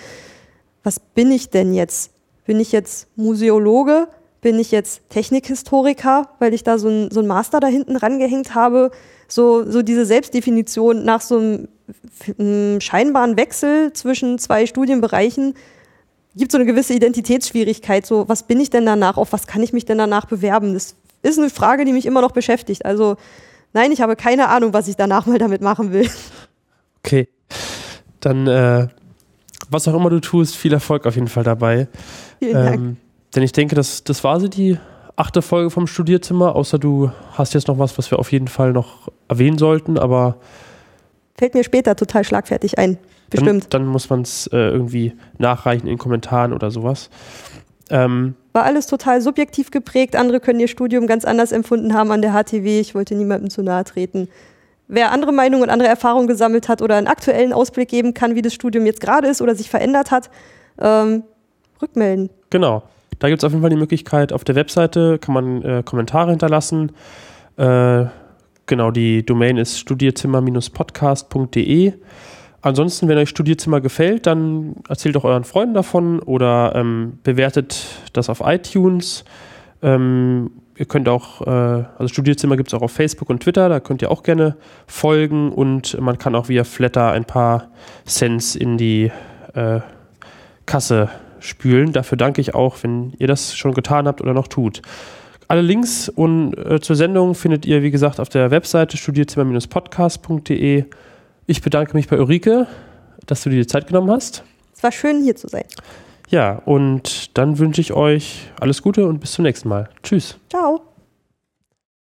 Was bin ich denn jetzt? Bin ich jetzt Museologe? Bin ich jetzt Technikhistoriker, weil ich da so ein, so ein Master da hinten rangehängt habe. So, so diese Selbstdefinition nach so einem, einem scheinbaren Wechsel zwischen zwei Studienbereichen gibt so eine gewisse Identitätsschwierigkeit. So, was bin ich denn danach? Auf was kann ich mich denn danach bewerben? Das ist eine Frage, die mich immer noch beschäftigt. Also, nein, ich habe keine Ahnung, was ich danach mal damit machen will. Okay. Dann, äh, was auch immer du tust, viel Erfolg auf jeden Fall dabei. Vielen Dank. Denn ich denke, das, das war sie, die achte Folge vom Studierzimmer, außer du hast jetzt noch was, was wir auf jeden Fall noch erwähnen sollten, aber. Fällt mir später total schlagfertig ein. Bestimmt. Dann, dann muss man es äh, irgendwie nachreichen in Kommentaren oder sowas. Ähm, war alles total subjektiv geprägt. Andere können ihr Studium ganz anders empfunden haben an der HTW. Ich wollte niemandem zu nahe treten. Wer andere Meinungen und andere Erfahrungen gesammelt hat oder einen aktuellen Ausblick geben kann, wie das Studium jetzt gerade ist oder sich verändert hat, ähm, rückmelden. Genau. Da gibt es auf jeden Fall die Möglichkeit, auf der Webseite kann man äh, Kommentare hinterlassen. Äh, genau, die Domain ist studierzimmer-podcast.de. Ansonsten, wenn euch Studierzimmer gefällt, dann erzählt doch euren Freunden davon oder ähm, bewertet das auf iTunes. Ähm, ihr könnt auch, äh, also Studierzimmer gibt es auch auf Facebook und Twitter, da könnt ihr auch gerne folgen und man kann auch via Flatter ein paar Cents in die äh, Kasse spülen. Dafür danke ich auch, wenn ihr das schon getan habt oder noch tut. Alle Links und, äh, zur Sendung findet ihr, wie gesagt, auf der Webseite studierzimmer-podcast.de. Ich bedanke mich bei Ulrike, dass du dir die Zeit genommen hast. Es war schön, hier zu sein. Ja, und dann wünsche ich euch alles Gute und bis zum nächsten Mal. Tschüss. Ciao.